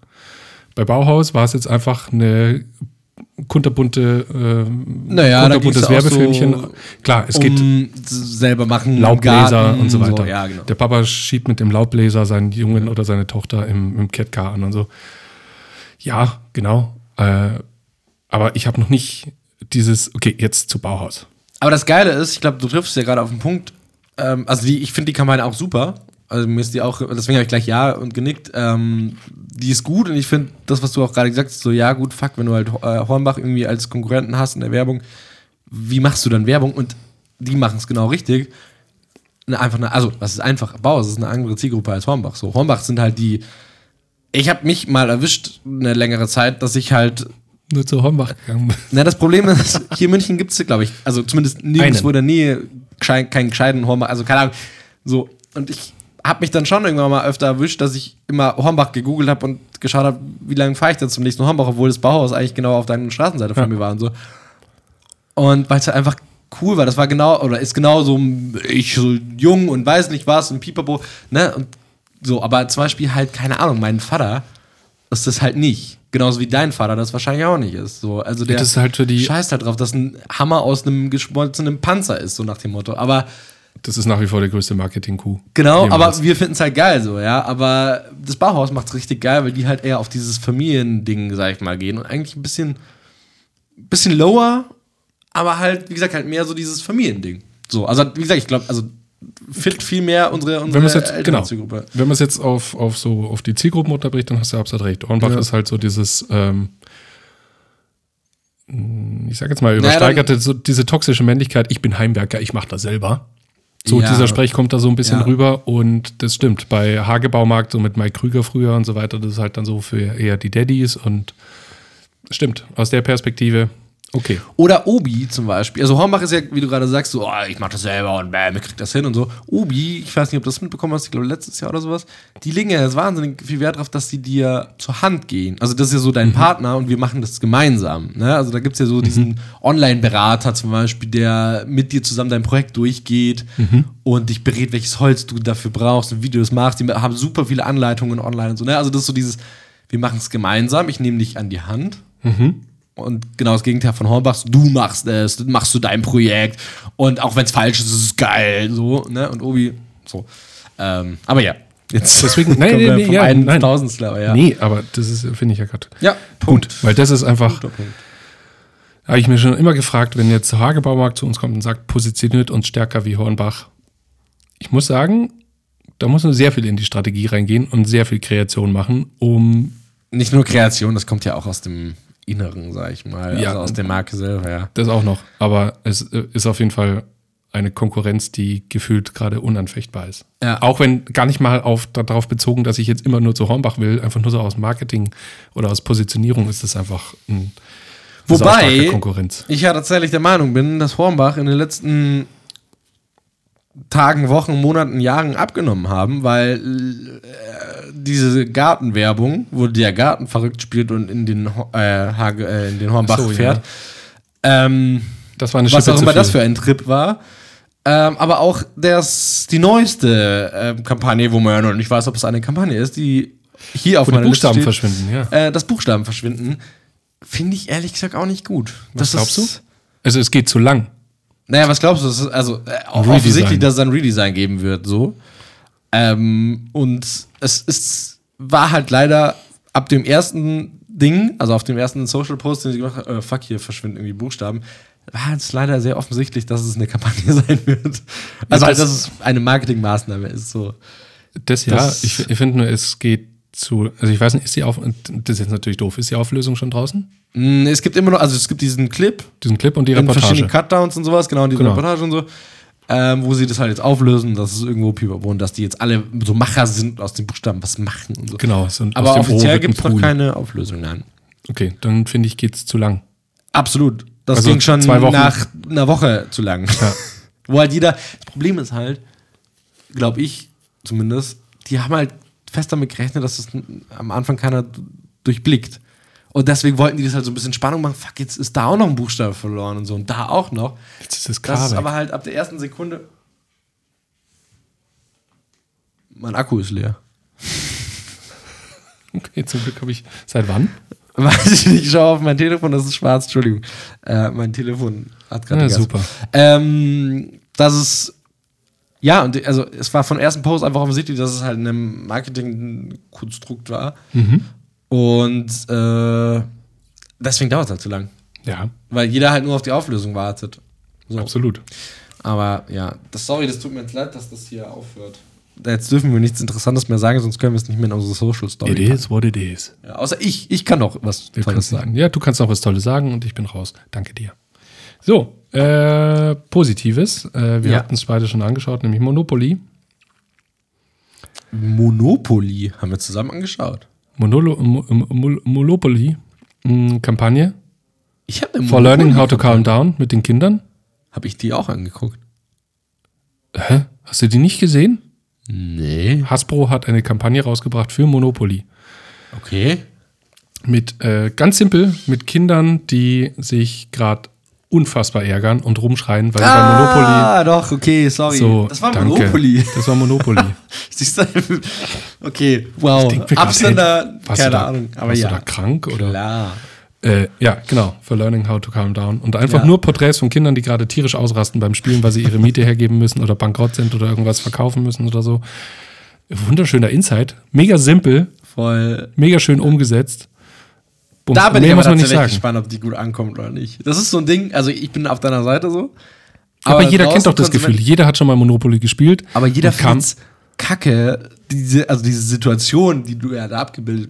Bei Bauhaus war es jetzt einfach eine kunterbunte, äh, Naja, kunterbuntes ja Werbefilmchen. so Klar, es geht um selber machen, Laubbläser und so weiter. ja, genau. Der Papa schiebt mit dem Laubbläser seinen Jungen oder seine Tochter im, im Catcar an und so. Ja, genau. Äh, aber ich habe noch nicht dieses, okay, jetzt zu Bauhaus. Aber das Geile ist, ich glaube, du triffst ja gerade auf den Punkt. Ähm, also die, ich finde die Kampagne auch super. Also mir ist die auch, deswegen habe ich gleich ja und genickt. Ähm, die ist gut und ich finde das, was du auch gerade gesagt hast, so ja gut, fuck, wenn du halt äh, Hornbach irgendwie als Konkurrenten hast in der Werbung, wie machst du dann Werbung? Und die machen es genau richtig. Eine, einfach eine, also was ist einfach? Bauhaus ist eine andere Zielgruppe als Hornbach. So Hornbach sind halt die. Ich habe mich mal erwischt eine längere Zeit, dass ich halt Nur zu Hornbach gegangen. na, das Problem ist, hier in München gibt es, glaube ich, also zumindest nirgendwo in der Nähe keinen gescheiten Hornbach, also keine Ahnung. So, und ich habe mich dann schon irgendwann mal öfter erwischt, dass ich immer Hornbach gegoogelt habe und geschaut habe, wie lange fahre ich denn zum nächsten Hornbach, obwohl das Bauhaus eigentlich genau auf deiner Straßenseite von Ja. mir war und so. Und weil es halt einfach cool war, das war genau, oder ist genau so, ich so jung und weiß nicht was und pipapo, ne, und so, aber zum Beispiel halt, keine Ahnung, mein Vater ist das halt nicht. Genauso wie dein Vater das wahrscheinlich auch nicht ist. So, also der Das ist halt für die- scheißt halt drauf, dass ein Hammer aus einem geschmolzenen Panzer ist, so nach dem Motto. Aber Das ist nach wie vor der größte Marketing-Coup. genau, Jemals. aber wir finden es halt geil so, ja. Aber das Bauhaus macht es richtig geil, weil die halt eher auf dieses Familiending, sag ich mal, gehen und eigentlich ein bisschen, bisschen lower, aber halt, wie gesagt, halt mehr so dieses Familiending. So, also wie gesagt, ich glaube, also fit viel mehr unsere, unsere Wenn man es jetzt, ältere genau, Zielgruppe. wenn man es jetzt auf, auf so auf die Zielgruppen unterbricht, dann hast du absolut recht. Hornbach Ja. ist halt so dieses, ähm, ich sag jetzt mal, Naja, übersteigerte, so diese toxische Männlichkeit, ich bin Heimwerker, ich mache das selber. So, Ja. dieser Sprech kommt da so ein bisschen Ja. rüber und das stimmt. Bei Hagebaumarkt, so mit Mike Krüger früher und so weiter, das ist halt dann so für eher die Daddies und stimmt, aus der Perspektive Okay. Oder Obi zum Beispiel. Also Hornbach ist ja, wie du gerade sagst, so, oh, ich mach das selber und bam, ich krieg das hin und so. Obi, ich weiß nicht, ob du das mitbekommen hast, ich glaube letztes Jahr oder sowas, die legen ja jetzt wahnsinnig viel Wert darauf, dass sie dir zur Hand gehen. Also das ist ja so dein Partner und wir machen das gemeinsam. Ne? Also da gibt es ja so diesen Online-Berater zum Beispiel, der mit dir zusammen dein Projekt durchgeht und dich berät, welches Holz du dafür brauchst und wie du das machst. Die haben super viele Anleitungen online und so. Ne? Also das ist so dieses, wir machen es gemeinsam, ich nehme dich an die Hand. Und genau das Gegenteil von Hornbachs, du machst es, machst du dein Projekt und auch wenn es falsch ist, ist es geil, so, ne? Und Obi, so. Ähm, aber ja, jetzt Deswegen- nein, kommen nee, nee, ja, nein. Tausendstel, aber ja. Nee, aber das ist, finde ich ja gerade Ja, gut, weil das ist einfach, Punkt. habe ich mir schon immer gefragt, wenn jetzt Hagebaumarkt zu uns kommt und sagt, positioniert uns stärker wie Hornbach. Ich muss sagen, da muss man sehr viel in die Strategie reingehen und sehr viel Kreation machen, um Nicht nur Kreation, das kommt ja auch aus dem Inneren, sag ich mal, Ja. also aus der Marke selber, ja. das auch noch. Aber es äh, ist auf jeden Fall eine Konkurrenz, die gefühlt gerade unanfechtbar ist. Ja. Auch wenn gar nicht mal auf, darauf bezogen, dass ich jetzt immer nur zu Hornbach will, einfach nur so aus Marketing oder aus Positionierung ist das einfach ein Wobei- Konkurrenz. Ich ja tatsächlich der Meinung bin, dass Hornbach in den letzten Tagen, Wochen, Monaten, Jahren abgenommen haben, weil äh, diese Gartenwerbung, wo der Garten verrückt spielt und in den, äh, Hage, äh, in den Hornbach Ach so, ja. fährt, ähm, Das war eine was auch immer das für ein Trip war. Ähm, aber auch das, die neueste ähm, Kampagne, wo man ja noch nicht weiß, ob es eine Kampagne ist, die hier auf Wo die meiner Liste Buchstaben steht, verschwinden, ja. äh, das Buchstaben verschwinden, finde ich ehrlich gesagt auch nicht gut. Was das glaubst du? Also es geht zu lang. Naja, was glaubst du? Also äh, offensichtlich, dass es ein Redesign geben wird, so. Ähm, und es ist, war halt leider ab dem ersten Ding, also auf dem ersten Social Post, den sie gemacht haben, äh, fuck, hier verschwinden irgendwie Buchstaben, war es leider sehr offensichtlich, dass es eine Kampagne sein wird. Also, halt, das- dass es eine Marketingmaßnahme ist, so. Das ja, Das- ich, ich finde nur, es geht zu, also ich weiß nicht, ist die auf, das ist jetzt natürlich doof, ist die Auflösung schon draußen? Mm, Es gibt immer noch, also es gibt diesen Clip, Diesen Clip und die Reportage. Cutdowns und sowas, genau, diese Genau. Reportage und so, ähm, wo sie das halt jetzt auflösen, dass es irgendwo pipapo und dass die jetzt alle so Macher sind und aus den Buchstaben was machen und so. Genau, aus Aber offiziell gibt es noch keine Auflösung, nein. Okay, dann finde ich, geht's zu lang. Absolut. Das Also ging schon zwei Wochen. nach einer Woche zu lang. Ja. Wo halt jeder, das Problem ist halt, glaube ich zumindest, die haben halt fest damit gerechnet, dass das n- am Anfang keiner durchblickt. Und deswegen wollten die das halt so ein bisschen Spannung machen. Fuck, jetzt ist da auch noch ein Buchstabe verloren und so und da auch noch. Jetzt ist das Das K ist weg. aber halt ab der ersten Sekunde. Mein Akku ist leer. Okay, zum Glück habe ich, seit wann? Weiß ich nicht, ich schaue auf mein Telefon, das ist schwarz, Entschuldigung. Äh, mein Telefon hat gerade Ja, super. Ähm, das ist. Ja, und also es war von ersten Post einfach offensichtlich, dass es halt ein Marketingkonstrukt war. Mhm. Und äh, deswegen dauert es halt zu lang. Ja, Weil jeder halt nur auf die Auflösung wartet. So. absolut. Aber ja, das, sorry, das tut mir jetzt leid, dass das hier aufhört. Jetzt dürfen wir nichts Interessantes mehr sagen, sonst können wir es nicht mehr in unsere Social Story. It is what it is. Ja, außer ich, ich kann noch was Wir Tolles sagen. Ja, du kannst noch was Tolles sagen und ich bin raus. Danke dir. So, äh, Positives. Äh, wir Ja. hatten es beide schon angeschaut, nämlich Monopoly. Monopoly haben wir zusammen angeschaut. Monolo, Mo, Mo, Monopoly mh, Kampagne Ich habe for learning how to calm down mit den Kindern. Habe ich die auch angeguckt? Hä? Hast du die nicht gesehen? Nee. Hasbro hat eine Kampagne rausgebracht für Monopoly. Okay. Mit äh, ganz simpel mit Kindern, die sich gerade unfassbar ärgern und rumschreien, weil sie bei Monopoly Ah, doch, okay, sorry. so. das war danke. Monopoly. Das war Monopoly. Siehst du? Okay, wow. Absender, keine da, Ahnung. Aber warst ja. du da krank oder? Klar. Äh, ja, genau. For learning how to calm down. Und einfach Ja. nur Porträts von Kindern, die gerade tierisch ausrasten beim Spielen, weil sie ihre Miete hergeben müssen oder bankrott sind oder irgendwas verkaufen müssen oder so. Wunderschöner Insight. Mega simpel, Voll. mega schön umgesetzt. Bums. Da bin ich Mehr aber man nicht tatsächlich sagen. gespannt, ob die gut ankommt oder nicht. Das ist so ein Ding, also ich bin auf deiner Seite so. Aber, jeder kennt doch das Gefühl. Jeder hat schon mal Monopoly gespielt. Aber jeder findet kacke, diese, also diese Situation, die du ja da abgebildet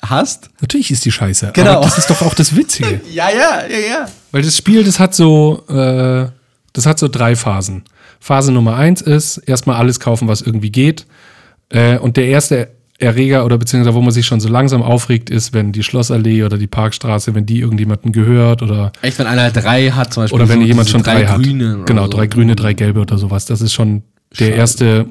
hast. Natürlich ist die scheiße. Genau. Aber das ist doch auch das Witzige. Ja, ja, ja, ja. Weil das Spiel, das hat so, äh, das hat so drei Phasen. Phase Nummer eins ist erstmal alles kaufen, was irgendwie geht. Äh, und der erste Erreger oder beziehungsweise wo man sich schon so langsam aufregt, ist, wenn die Schlossallee oder die Parkstraße, wenn die irgendjemandem gehört oder, Echt, wenn einer drei hat, zum Beispiel. oder wenn so jemand schon drei, hat. Grüne oder genau, so. drei grüne, drei gelbe oder sowas. Das ist schon der Schade. erste.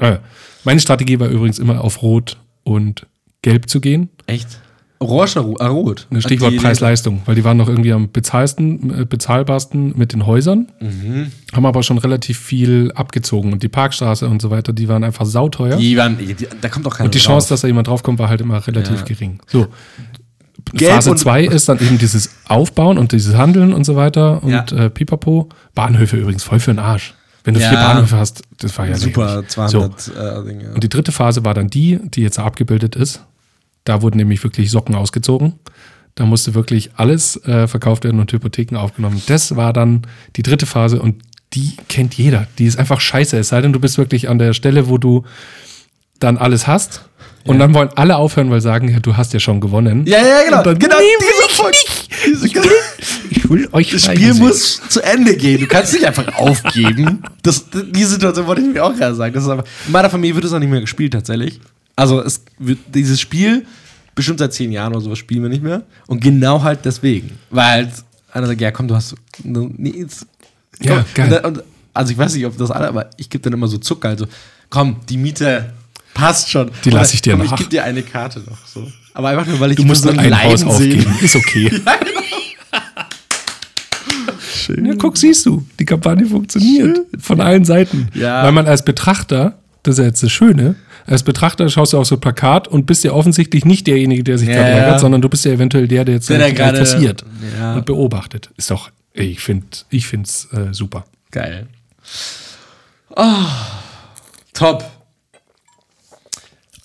Äh, meine Strategie war übrigens immer auf Rot und Gelb zu gehen. Echt? Orange, oder ro- ah, rot. Ne, Stichwort Preis-Leistung, weil die waren noch irgendwie am bezahlsten, äh, bezahlbarsten mit den Häusern, Mhm. haben aber schon relativ viel abgezogen und die Parkstraße und so weiter, die waren einfach sauteuer. Die waren, die, da kommt doch keiner und die drauf. Chance, dass da jemand draufkommt, war halt immer relativ Ja. gering. So. Gelb Phase und- 2 ist dann eben dieses Aufbauen und dieses Handeln und so weiter und Ja. äh, Pipapo. Bahnhöfe übrigens voll für den Arsch. Wenn du Ja. vier Bahnhöfe hast, das war ja Super, lächerlich. 200 äh, Dinge. Und die dritte Phase war dann die, die jetzt abgebildet ist. Da wurden nämlich wirklich Socken ausgezogen. Da musste wirklich alles äh, verkauft werden und Hypotheken aufgenommen. Das war dann die dritte Phase und die kennt jeder. Die ist einfach scheiße. Es sei denn, du bist wirklich an der Stelle, wo du dann alles hast. Und dann wollen alle aufhören, weil sagen, ja, du hast ja schon gewonnen. Ja, ja, genau. Dann, genau nee, diese ich genau. Ich will euch Das Spiel sehen. muss zu Ende gehen. Du kannst nicht einfach aufgeben. Das, die Situation wollte ich mir auch gerade sagen. Das ist einfach, in meiner Familie wird es auch nicht mehr gespielt, tatsächlich. Also, es dieses Spiel, bestimmt seit zehn Jahren oder sowas, spielen wir nicht mehr. Und genau halt deswegen. Weil halt einer sagt, ja, komm, du hast. Nee, jetzt, Ja, geil. Und, dann- und, also, ich weiß nicht, ob das alle, aber ich gebe dann immer so Zucker. Also, komm, die Miete passt schon. Die lass ich dir komm, nach. Ich gebe dir eine Karte noch. So. Aber einfach nur, weil ich Du die musst nur Person ein Haus sehen. aufgeben. Ist okay. Schön. Ja, guck, siehst du, die Kampagne funktioniert. Von allen Seiten. Ja. Weil man als Betrachter, das ist ja jetzt das Schöne, als Betrachter schaust du auf so ein Plakat und bist ja offensichtlich nicht derjenige, der sich Ja, gerade ja. ärgert, sondern du bist ja eventuell der, der jetzt Der, der gerade- passiert Ja. und beobachtet. Ist doch, ey, ich finde ich find's äh, super. Geil. Oh, top.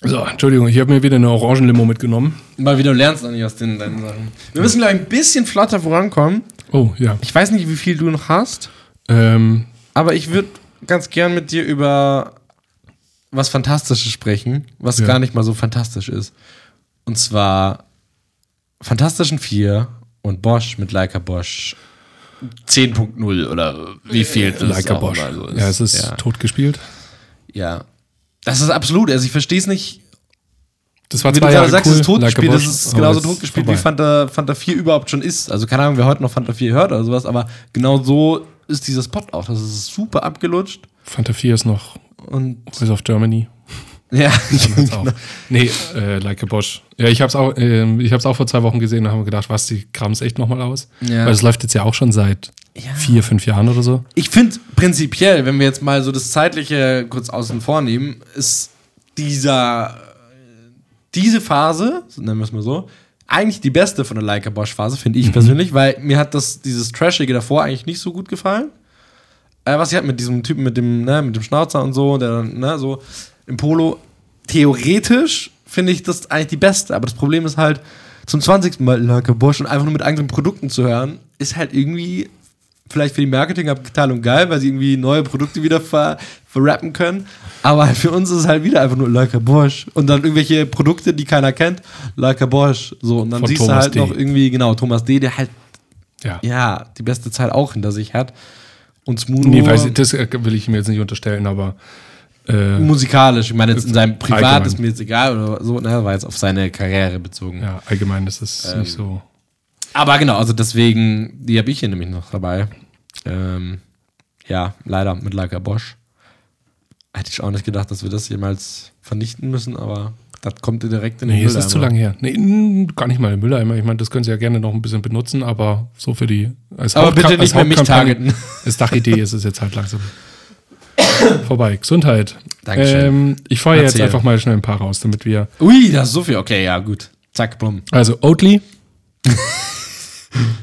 So, Entschuldigung, ich habe mir wieder eine Orangenlimo mitgenommen. Mal wieder du lernst noch nicht aus den, deinen Sachen. Wir müssen, glaube ich, ein bisschen flotter vorankommen. Oh, ja. Ich weiß nicht, wie viel du noch hast, Ähm, aber ich würde ganz gern mit dir über was Fantastisches sprechen, was Ja. gar nicht mal so fantastisch ist. Und zwar Fantastischen 4 und Bosch mit Leica Bosch 10.0 oder wie viel das Leica auch Bosch. so ist. Ja, es ist ja. tot gespielt. ja. Das ist absolut, also ich verstehe es nicht, Das war Wie zwei du Jahre sagst, cool. es ist totgespielt, Leica das Bosch, ist genauso totgespielt, wie. Fanta, Fanta 4 überhaupt schon ist. Also keine Ahnung, wer heute noch Fanta 4 hört oder sowas, aber genau so ist dieser Spot auch. Das ist super abgelutscht Fanta 4 ist noch und Voice of Germany. ja, Jetzt auch. Nee, äh, Like a Bosch. Ja, ich habe es auch, ich hab's auch vor zwei Wochen gesehen und habe mir gedacht, was, die kramen es echt nochmal aus? Ja. Weil es läuft jetzt ja auch schon seit Ja. vier, fünf Jahren oder so. ich finde prinzipiell, wenn wir jetzt mal so das Zeitliche kurz außen vor nehmen, ist dieser diese Phase, so nennen wir es mal so, eigentlich die beste von der Leica Bosch Phase, finde ich persönlich, weil mir hat das dieses Trashige davor eigentlich nicht so gut gefallen. Äh, was ich halt mit diesem Typen mit dem, ne, mit dem Schnauzer und so, der dann, ne, so im Polo, theoretisch finde ich das eigentlich die beste, aber das Problem ist halt, zum 20. Mal Leica Bosch und einfach nur mit eigenen Produkten zu hören, ist halt irgendwie vielleicht für die Marketingabteilung geil, weil sie irgendwie neue Produkte wieder ver verrappen können. Aber halt für uns ist es halt wieder einfach nur Leica Bosch. Und dann irgendwelche Produkte, die keiner kennt, Leica Bosch. So, und dann Von siehst Thomas du halt D. noch irgendwie, genau, Thomas D., der halt, Ja. ja, die beste Zeit auch hinter sich hat. Und Smooth Nee, weiß ich, das äh, will ich mir jetzt nicht unterstellen, aber äh, musikalisch. Ich meine, jetzt in seinem Privat Allgemein. ist mir jetzt egal oder so, ne, war jetzt auf seine Karriere bezogen. ja, allgemein ist es Ähm, nicht so. Aber genau, also deswegen, die habe ich hier nämlich noch dabei. Ähm, ja, leider mit Leica Bosch. Hätte ich auch nicht gedacht, dass wir das jemals vernichten müssen, aber das kommt dir direkt in den Nee, es ist Mülleimer. zu lange her. Nee, gar nicht mal im Mülleimer. Ich meine, das können sie ja gerne noch ein bisschen benutzen, aber so für die. Als Aber Hauptka- bitte nicht mehr mich targeten. Als Dachidee ist es jetzt halt langsam vorbei. Gesundheit. Dankeschön. Ähm, ich feuere jetzt einfach mal schnell ein paar raus, damit wir. Ui, das ist so viel. Okay, ja, gut. Zack, bumm. Also, Oatly,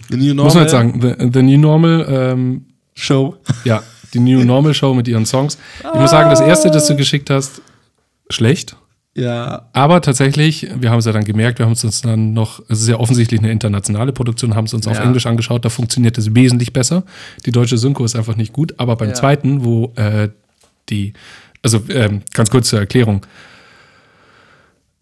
The New muss man jetzt sagen, The, the New Normal, ähm, Show. ja, die New Normal Show mit ihren Songs. Ich muss sagen, das erste, das du geschickt hast, schlecht. Ja. Aber tatsächlich, wir haben es ja dann gemerkt, wir haben es uns dann noch, es ist ja offensichtlich eine internationale Produktion, haben es uns auf Ja. Englisch angeschaut, da funktioniert es wesentlich besser. Die deutsche Synchro ist einfach nicht gut, aber beim Ja. zweiten, wo äh, die, also ähm, ganz kurz zur Erklärung.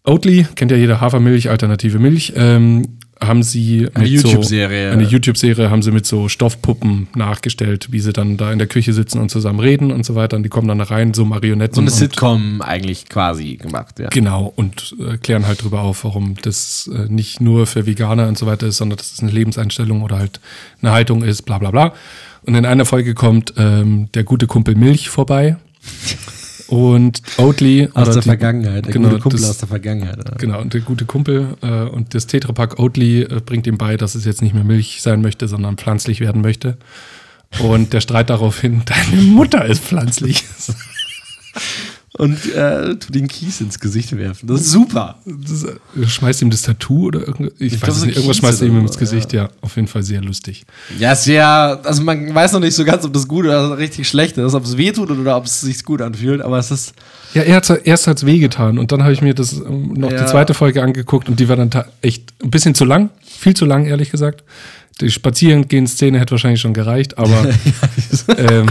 Oatly, kennt ja jeder Hafermilch, alternative Milch, ähm, haben sie Eine mit so- YouTube-Serie. eine YouTube-Serie haben sie mit so Stoffpuppen nachgestellt, wie sie dann da in der Küche sitzen und zusammen reden und so weiter. Und die kommen dann da rein, so Marionetten. So eine Sitcom eigentlich quasi gemacht, ja. Genau, und äh, klären halt drüber auf, warum das äh, nicht nur für Veganer und so weiter ist, sondern dass es eine Lebenseinstellung oder halt eine Haltung ist, bla bla bla. Und in einer Folge kommt ähm, der gute Kumpel Milch vorbei und Oatly. Aus oder der die- Vergangenheit. Der genau, gute Kumpel das- aus der Vergangenheit. ja. Genau, und der gute Kumpel äh, und das Tetrapack Oatly äh, bringt ihm bei, dass es jetzt nicht mehr Milch sein möchte, sondern pflanzlich werden möchte. Und der Streit daraufhin, deine Mutter ist pflanzlich. Und äh, tu den Kies ins Gesicht werfen. Das ist super. Das, äh, schmeißt ihm das Tattoo oder irgendwas? Ich, glaub, weiß es so nicht. Irgendwas Kies schmeißt er ihm ins Gesicht, ja. Auf jeden Fall sehr lustig. Ja, ist ja, also man weiß noch nicht so ganz, ob das gut oder richtig schlecht ist, ob es wehtut oder ob es sich gut anfühlt, aber es ist. Ja, er hat erst hat's wehgetan und dann habe ich mir das ähm, noch Ja. die zweite Folge angeguckt und die war dann echt ein bisschen zu lang, viel zu lang, ehrlich gesagt. Die Spazierengehen-Szene hätte wahrscheinlich schon gereicht, aber ähm,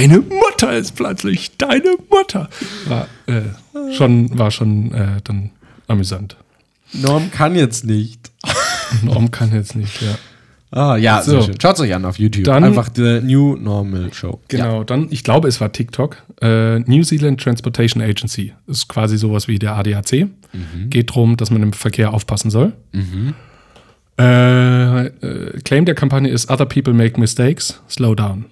deine Mutter ist plötzlich, deine Mutter. War äh, schon, war schon äh, dann amüsant. Norm kann jetzt nicht. Norm kann jetzt nicht, ja. Ah, ja, So. sehr schön. Schaut euch an auf YouTube. Dann- Einfach The New Normal Show. Genau, dann, ich glaube, es war TikTok. Äh, New Zealand Transportation Agency. Das ist quasi sowas wie der ADAC. Geht darum, dass man im Verkehr aufpassen soll. Äh, äh, Claim der Kampagne ist Other people make mistakes, slow down.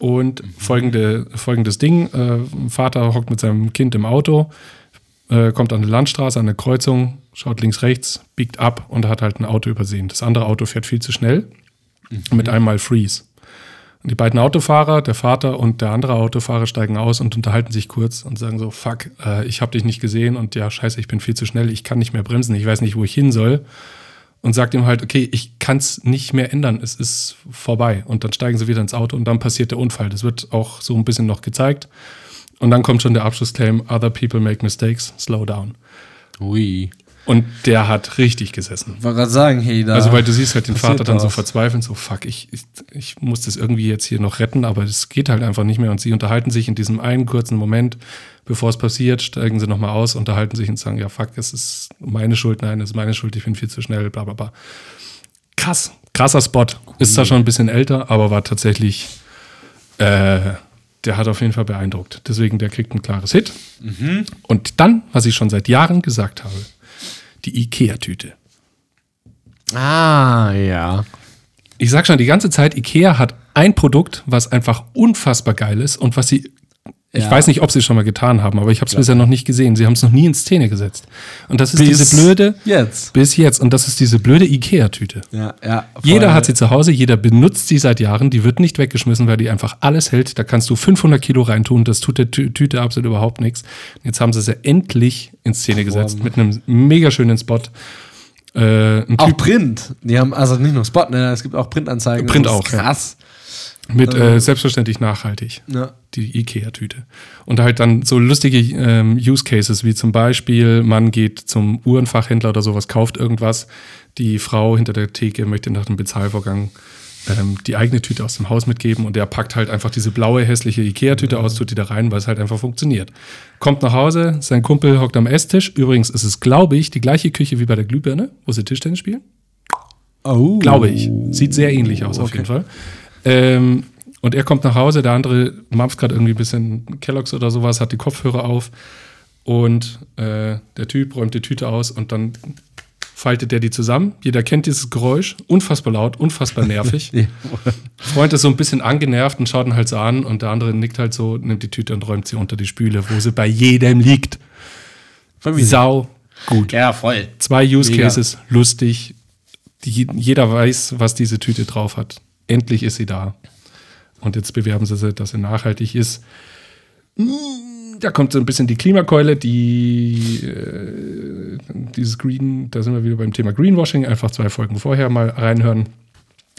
Und folgende, folgendes Ding: äh, ein Vater hockt mit seinem Kind im Auto, äh, kommt an eine Landstraße, an eine Kreuzung, schaut links, rechts, biegt ab und hat halt ein Auto übersehen. Das andere Auto fährt viel zu schnell. Mit einmal Freeze. Und die beiden Autofahrer, der Vater und der andere Autofahrer, steigen aus und unterhalten sich kurz und sagen so: Fuck, äh, ich habe dich nicht gesehen und ja, scheiße, ich bin viel zu schnell, ich kann nicht mehr bremsen, ich weiß nicht, wo ich hin soll. Und sagt ihm halt: Okay, ich kann es nicht mehr ändern, es ist vorbei. Und dann steigen sie wieder ins Auto und dann passiert der Unfall. Das wird auch so ein bisschen noch gezeigt. Und dann kommt schon der Abschlussclaim: Other people make mistakes, slow down. Ui. Und der hat richtig gesessen. Ich wollte gerade sagen, hey, da. Also, weil du siehst halt den Vater dann so was. verzweifeln, so fuck, ich, ich, ich muss das irgendwie jetzt hier noch retten, aber es geht halt einfach nicht mehr. Und sie unterhalten sich in diesem einen kurzen Moment, bevor es passiert, steigen sie nochmal aus, unterhalten sich und sagen, ja fuck, es ist meine Schuld, nein, es ist meine Schuld, ich bin viel zu schnell, bla bla bla. Krass, krasser Spot. Ist zwar schon ein bisschen älter, aber war tatsächlich, äh, der hat auf jeden Fall beeindruckt. Deswegen, der kriegt ein klares Hit. Und dann, was ich schon seit Jahren gesagt habe, die Ikea-Tüte. Ah, ja. Ich sag schon die ganze Zeit, Ikea hat ein Produkt, was einfach unfassbar geil ist und was sie. Ich Ja. weiß nicht, ob sie es schon mal getan haben, aber ich habe es bisher noch nicht gesehen. Sie haben es noch nie in Szene gesetzt. Und das ist Bis diese blöde. Jetzt. Bis jetzt. Und das ist diese blöde Ikea-Tüte. Ja, ja. Jeder hat sie zu Hause, jeder benutzt sie seit Jahren. Die wird nicht weggeschmissen, weil die einfach alles hält. Da kannst du 500 Kilo reintun. Das tut der Tü- Tüte absolut überhaupt nichts. Jetzt haben sie sie endlich in Szene gesetzt mit einem mega schönen Spot. Äh, Auch Print. Die haben also nicht nur Spot, ne, es gibt auch Printanzeigen. Print auch, ja. Mit äh, selbstverständlich nachhaltig. Ja. die Ikea-Tüte. Und halt dann so lustige ähm, Use Cases, wie zum Beispiel, man geht zum Uhrenfachhändler oder sowas, kauft irgendwas, die Frau hinter der Theke möchte nach dem Bezahlvorgang ähm, die eigene Tüte aus dem Haus mitgeben und der packt halt einfach diese blaue, hässliche Ikea-Tüte aus, tut die da rein, weil es halt einfach funktioniert. Kommt nach Hause, sein Kumpel hockt am Esstisch. Übrigens ist es, glaube ich, die gleiche Küche wie bei der Glühbirne, wo sie Tischtennis spielen. Oh. Glaube ich. Sieht sehr ähnlich aus auf Okay. jeden Fall. Ähm, und er kommt nach Hause, der andere mampft gerade irgendwie ein bisschen Kelloggs oder sowas, hat die Kopfhörer auf und äh, der Typ räumt die Tüte aus und dann faltet der die zusammen. Jeder kennt dieses Geräusch, unfassbar laut, unfassbar nervig. Ja. Freund ist so ein bisschen angenervt und schaut ihn halt so an und der andere nickt halt so, nimmt die Tüte und räumt sie unter die Spüle, wo sie bei jedem liegt. Familie. Sau gut. Ja, voll. Zwei Use Mega. Cases, lustig. Die, jeder weiß, was diese Tüte drauf hat. Endlich ist sie da. Und jetzt bewerben sie sie, dass sie nachhaltig ist. Mm, Da kommt so ein bisschen die Klimakeule, die äh, dieses Green, da sind wir wieder beim Thema Greenwashing, einfach zwei Folgen vorher mal reinhören.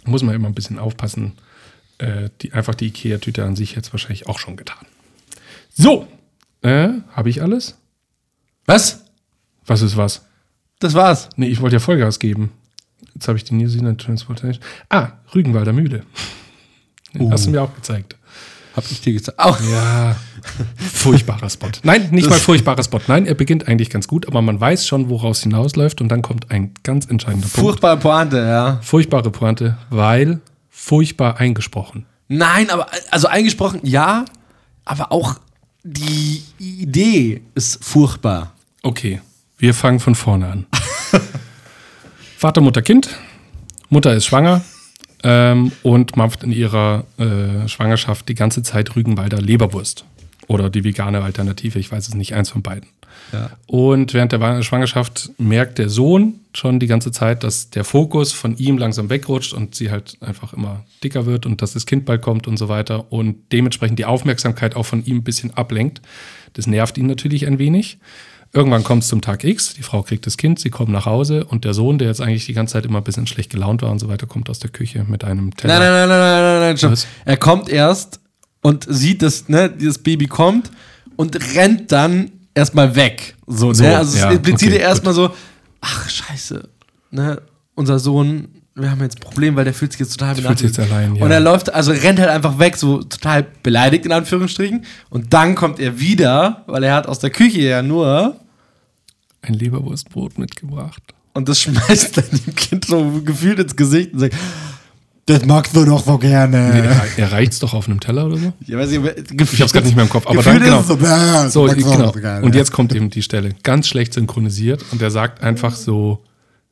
Muss man immer ein bisschen aufpassen. Äh, die, einfach die IKEA-Tüte an sich jetzt wahrscheinlich auch schon getan. So, äh, habe ich alles? Was? Was ist was? Das war's. Nee, ich wollte ja Vollgas geben. Jetzt habe ich die New Zealand Transportation. Ah, Rügenwalder Mühle. Den Hast du mir auch gezeigt. Hab ich dir gesagt. Au. Ja, furchtbarer Spot. Nein, nicht mal furchtbarer Spot. Nein, er beginnt eigentlich ganz gut, aber man weiß schon, woraus hinausläuft und dann kommt ein ganz entscheidender Punkt. Furchtbare Pointe, ja. Furchtbare Pointe, weil furchtbar eingesprochen. Nein, aber also eingesprochen, ja, aber auch die Idee ist furchtbar. Okay, wir fangen von vorne an. Vater, Mutter, Kind. Mutter ist schwanger ähm, und macht in ihrer äh, Schwangerschaft die ganze Zeit Rügenwalder Leberwurst. Oder die vegane Alternative, ich weiß es nicht, eins von beiden. Ja. Und während der Schwangerschaft merkt der Sohn schon die ganze Zeit, dass der Fokus von ihm langsam wegrutscht und sie halt einfach immer dicker wird und dass das Kind bald kommt und so weiter und dementsprechend die Aufmerksamkeit auch von ihm ein bisschen ablenkt. Das nervt ihn natürlich ein wenig. Irgendwann kommt es zum Tag X, die Frau kriegt das Kind, sie kommen nach Hause und der Sohn, der jetzt eigentlich die ganze Zeit immer ein bisschen schlecht gelaunt war und so weiter, kommt aus der Küche mit einem Teller. Nein, nein, nein, nein, nein, nein, stopp. Was? Er kommt erst und sieht, dass ne, dieses Baby kommt und rennt dann erstmal weg. So, So, ne? Also ja, es impliziert okay, ja erstmal so, ach scheiße, ne, unser Sohn, wir haben jetzt ein Problem, weil der fühlt sich jetzt total fühlt sich jetzt allein, ja. Und er läuft, also rennt halt einfach weg, so total beleidigt in Anführungsstrichen. Und dann kommt er wieder, weil er hat aus der Küche ja nur Ein Leberwurstbrot mitgebracht. und das schmeißt dann dem Kind so gefühlt ins Gesicht und sagt, das magst du doch so gerne. Nee, er, er reicht's doch auf einem Teller oder so? Ja, weiß ich, Ich hab's gerade nicht mehr im Kopf, aber dann genau. ist es so, "Bäh, So, genau. so gerne." Und jetzt kommt eben die Stelle. Ganz schlecht synchronisiert und er sagt einfach so,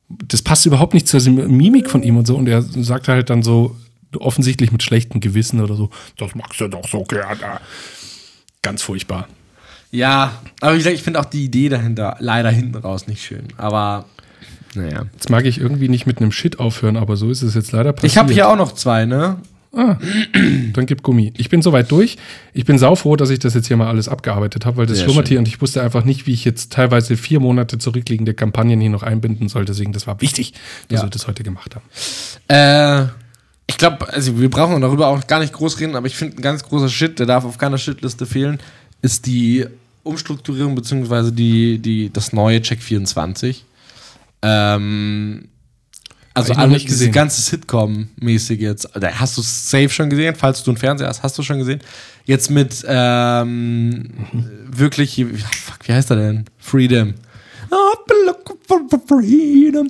das passt überhaupt nicht zur Mimik von ihm und so. Und er sagt halt dann so, offensichtlich mit schlechtem Gewissen oder so, das magst du doch so gerne. Ganz furchtbar. Ja, aber wie gesagt, ich finde auch die Idee dahinter leider hinten raus nicht schön. Aber naja. Jetzt mag ich irgendwie nicht mit einem Shit aufhören, aber so ist es jetzt leider passiert. Ich habe hier auch noch zwei, ne? Dann gib Gummi. Ich bin soweit durch. Ich bin saufroh, dass ich das jetzt hier mal alles abgearbeitet habe, weil das Sehr schlummert schön. hier und ich wusste einfach nicht, wie ich jetzt teilweise vier Monate zurückliegende Kampagnen hier noch einbinden soll. Deswegen, das war wichtig, dass Ja. wir das heute gemacht haben. Äh, ich glaube, also wir brauchen darüber auch gar nicht groß reden, aber ich finde ein ganz großer Shit, der darf auf keiner Shitliste fehlen, ist die Umstrukturierung beziehungsweise die, die, das neue Check 24. Ähm, also alle, nicht diese gesehen. ganze Sitcom-mäßig jetzt, da hast du safe schon gesehen, falls du einen Fernseher hast, hast du schon gesehen. Jetzt mit ähm, wirklich, fuck, wie heißt er denn? Freedom. I've been looking for freedom.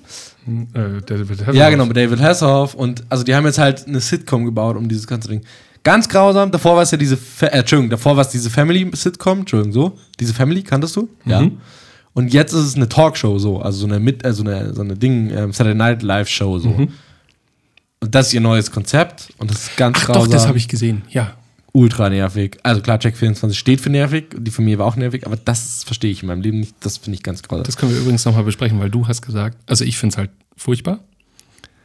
Äh, David Ja, Hasselhoff. genau, mit David Hasselhoff. Und also die haben jetzt halt eine Sitcom gebaut um dieses ganze Ding. Ganz grausam. Davor war es ja diese, Fa äh, Entschuldigung, davor war es diese Family-Sitcom, Entschuldigung, so. Diese Family, kanntest du? Ja. Und jetzt ist es eine Talkshow, so. Also so eine, mit, also eine, so eine Ding, ähm, Saturday Night Live-Show, so. Und das ist ihr neues Konzept. Und das ist ganz Ach grausam. doch, das habe ich gesehen. Ja. Ultra nervig. Also klar, Check 24 steht für nervig. Die Familie war auch nervig. Aber das verstehe ich in meinem Leben nicht. Das finde ich ganz grausam. Das können wir übrigens nochmal besprechen, weil du hast gesagt, also ich finde es halt furchtbar,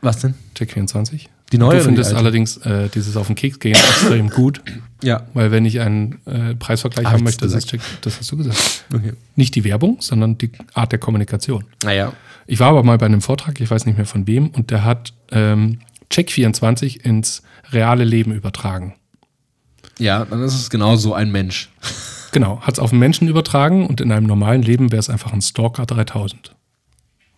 Was denn? Check 24. Die neue Du die findest alte? allerdings äh, dieses auf den Keks gehen extrem gut, Ja. weil wenn ich einen äh, Preisvergleich Hab haben möchte, das ist Check, das hast du gesagt. Okay. Nicht die Werbung, sondern die Art der Kommunikation. Naja. Ich war aber mal bei einem Vortrag, ich weiß nicht mehr von wem, und der hat ähm, Check24 ins reale Leben übertragen. Ja, dann ist es genau so ein Mensch. Genau, hat es auf einen Menschen übertragen und in einem normalen Leben wäre es einfach ein Stalker 3000.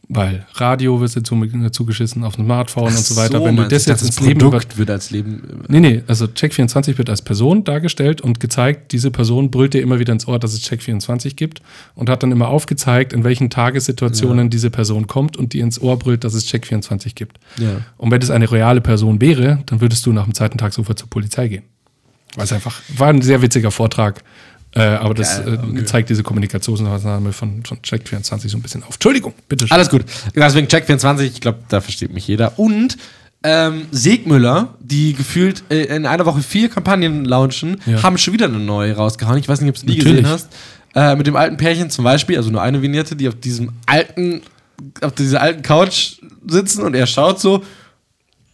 Weil Radio wird dazu, zugeschissen auf dem Smartphone und so weiter. Wenn du das jetzt ins Leben Produkt wird als Leben. Nee, nee, also Check24 wird als Person dargestellt und gezeigt, diese Person brüllt dir immer wieder ins Ohr, dass es Check24 gibt und hat dann immer aufgezeigt, in welchen Tagessituationen diese Person kommt und die ins Ohr brüllt, dass es Check24 gibt. Ja. Und wenn es eine reale Person wäre, dann würdest du nach dem zweiten Tag sofort zur Polizei gehen. Weil es einfach, war ein sehr witziger Vortrag, äh, aber das äh, zeigt diese Kommunikationsmaßnahme von, von Check24 so ein bisschen auf. Entschuldigung, bitte schön. Alles gut. Deswegen Check 24, ich glaube, da versteht mich jeder. Und ähm, Segmüller, die gefühlt äh, in einer Woche vier Kampagnen launchen, Ja. haben schon wieder eine neue rausgehauen. Ich weiß nicht, ob du die Natürlich. gesehen hast. Äh, mit dem alten Pärchen zum Beispiel, also nur eine Vignette, die auf diesem alten, auf dieser alten Couch sitzen und er schaut so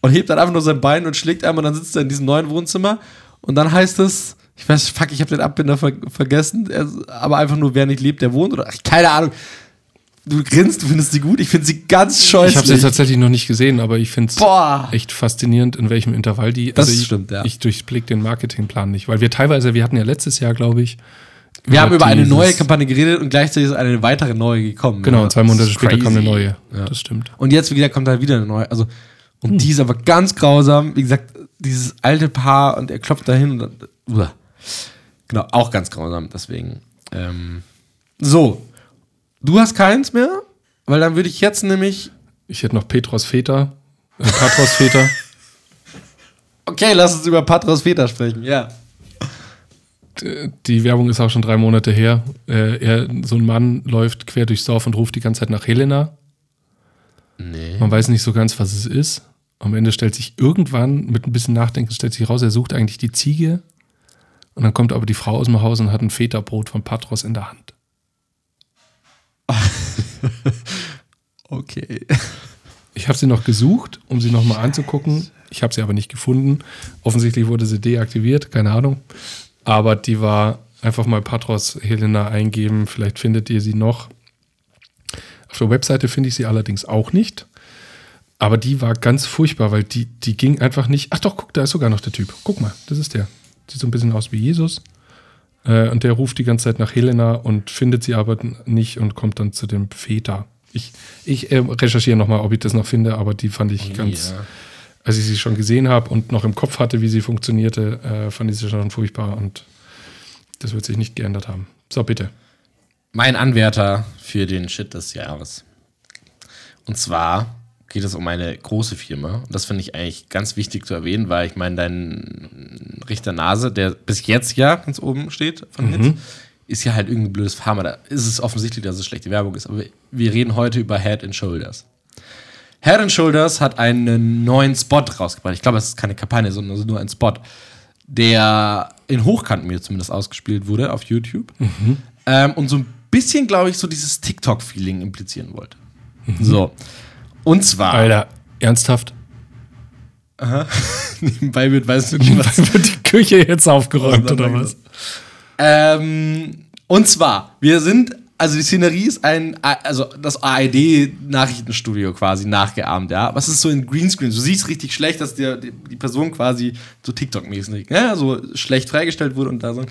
und hebt dann einfach nur sein Bein und schlägt einmal und dann sitzt er in diesem neuen Wohnzimmer und dann heißt es, ich weiß, fuck, ich habe den Abbinder ver vergessen, er, aber einfach nur, wer nicht lebt, der wohnt oder ach, keine Ahnung. Du grinst, du findest sie gut, ich finde sie ganz Ich habe sie scheußlich. tatsächlich noch nicht gesehen, aber ich finde es echt faszinierend, in welchem Intervall die. Das ich, stimmt, ja. Ich durchblick den Marketingplan nicht, weil wir teilweise, wir hatten ja letztes Jahr, glaube ich. Wir haben über eine neue Kampagne geredet und gleichzeitig ist eine weitere neue gekommen. Genau, Ja, und zwei Monate später kam eine crazy. neue. Ja. Das stimmt. Und jetzt, wie gesagt, kommt halt wieder eine neue. Also, und die ist aber ganz grausam. Wie gesagt, dieses alte Paar und er klopft dahin und dann. Genau, auch ganz grausam, deswegen. Ähm, so, du hast keins mehr, weil dann würde ich jetzt nämlich, Ich hätte noch Petros Väter, äh, Patros Väter. okay, lass uns über Patros Väter sprechen, ja. Die Werbung ist auch schon drei Monate her. Äh, er, so ein Mann läuft quer durchs Dorf und ruft die ganze Zeit nach Helena. Nee. Man weiß nicht so ganz, was es ist. Am Ende stellt sich irgendwann, mit ein bisschen Nachdenken, stellt sich raus, er sucht eigentlich die Ziege. Und dann kommt aber die Frau aus dem Haus und hat ein Feta-Brot von Patros in der Hand. Okay. Ich habe sie noch gesucht, um sie nochmal anzugucken. Ich habe sie aber nicht gefunden. Offensichtlich wurde sie deaktiviert, keine Ahnung. Aber die war einfach mal Patros Helena eingeben. Vielleicht findet ihr sie noch. Auf der Webseite finde ich sie allerdings auch nicht. Aber die war ganz furchtbar, weil die, die ging einfach nicht. Ach doch, guck, da ist sogar noch der Typ. Guck mal, das ist der. Sieht so ein bisschen aus wie Jesus. Äh, und der ruft die ganze Zeit nach Helena und findet sie aber nicht und kommt dann zu dem Väter. Ich, ich äh, recherchiere nochmal, ob ich das noch finde, aber die fand ich ganz, ja. als ich sie schon gesehen habe und noch im Kopf hatte, wie sie funktionierte, äh, fand ich sie schon furchtbar und das wird sich nicht geändert haben. So, bitte. Mein Anwärter für den Shit des Jahres. Und zwar geht es um eine große Firma. Und das finde ich eigentlich ganz wichtig zu erwähnen, weil ich meine, dein Richter Nase, der bis jetzt ja ganz oben steht von Hits, ist ja halt irgendein blödes Pharma. Da ist es offensichtlich, dass es schlechte Werbung ist. Aber wir- reden heute über Head and Shoulders. Head and Shoulders hat einen neuen Spot rausgebracht. Ich glaube, es ist keine Kampagne, sondern nur ein Spot, der in Hochkant mir zumindest ausgespielt wurde auf YouTube. Ähm, und so ein bisschen, glaube ich, so dieses TikTok-Feeling implizieren wollte. So. Und zwar, Alter, ernsthaft? nebenbei wird, weißt du nicht, was Wird die Küche jetzt aufgeräumt oder was? Ähm, und zwar, wir sind, also die Szenerie ist ein, also das ARD-Nachrichtenstudio quasi nachgeahmt, ja. Was ist so in Greenscreen? Du siehst richtig schlecht, dass dir die, die Person quasi so TikTok-mäßig, ja, so schlecht freigestellt wurde und da so.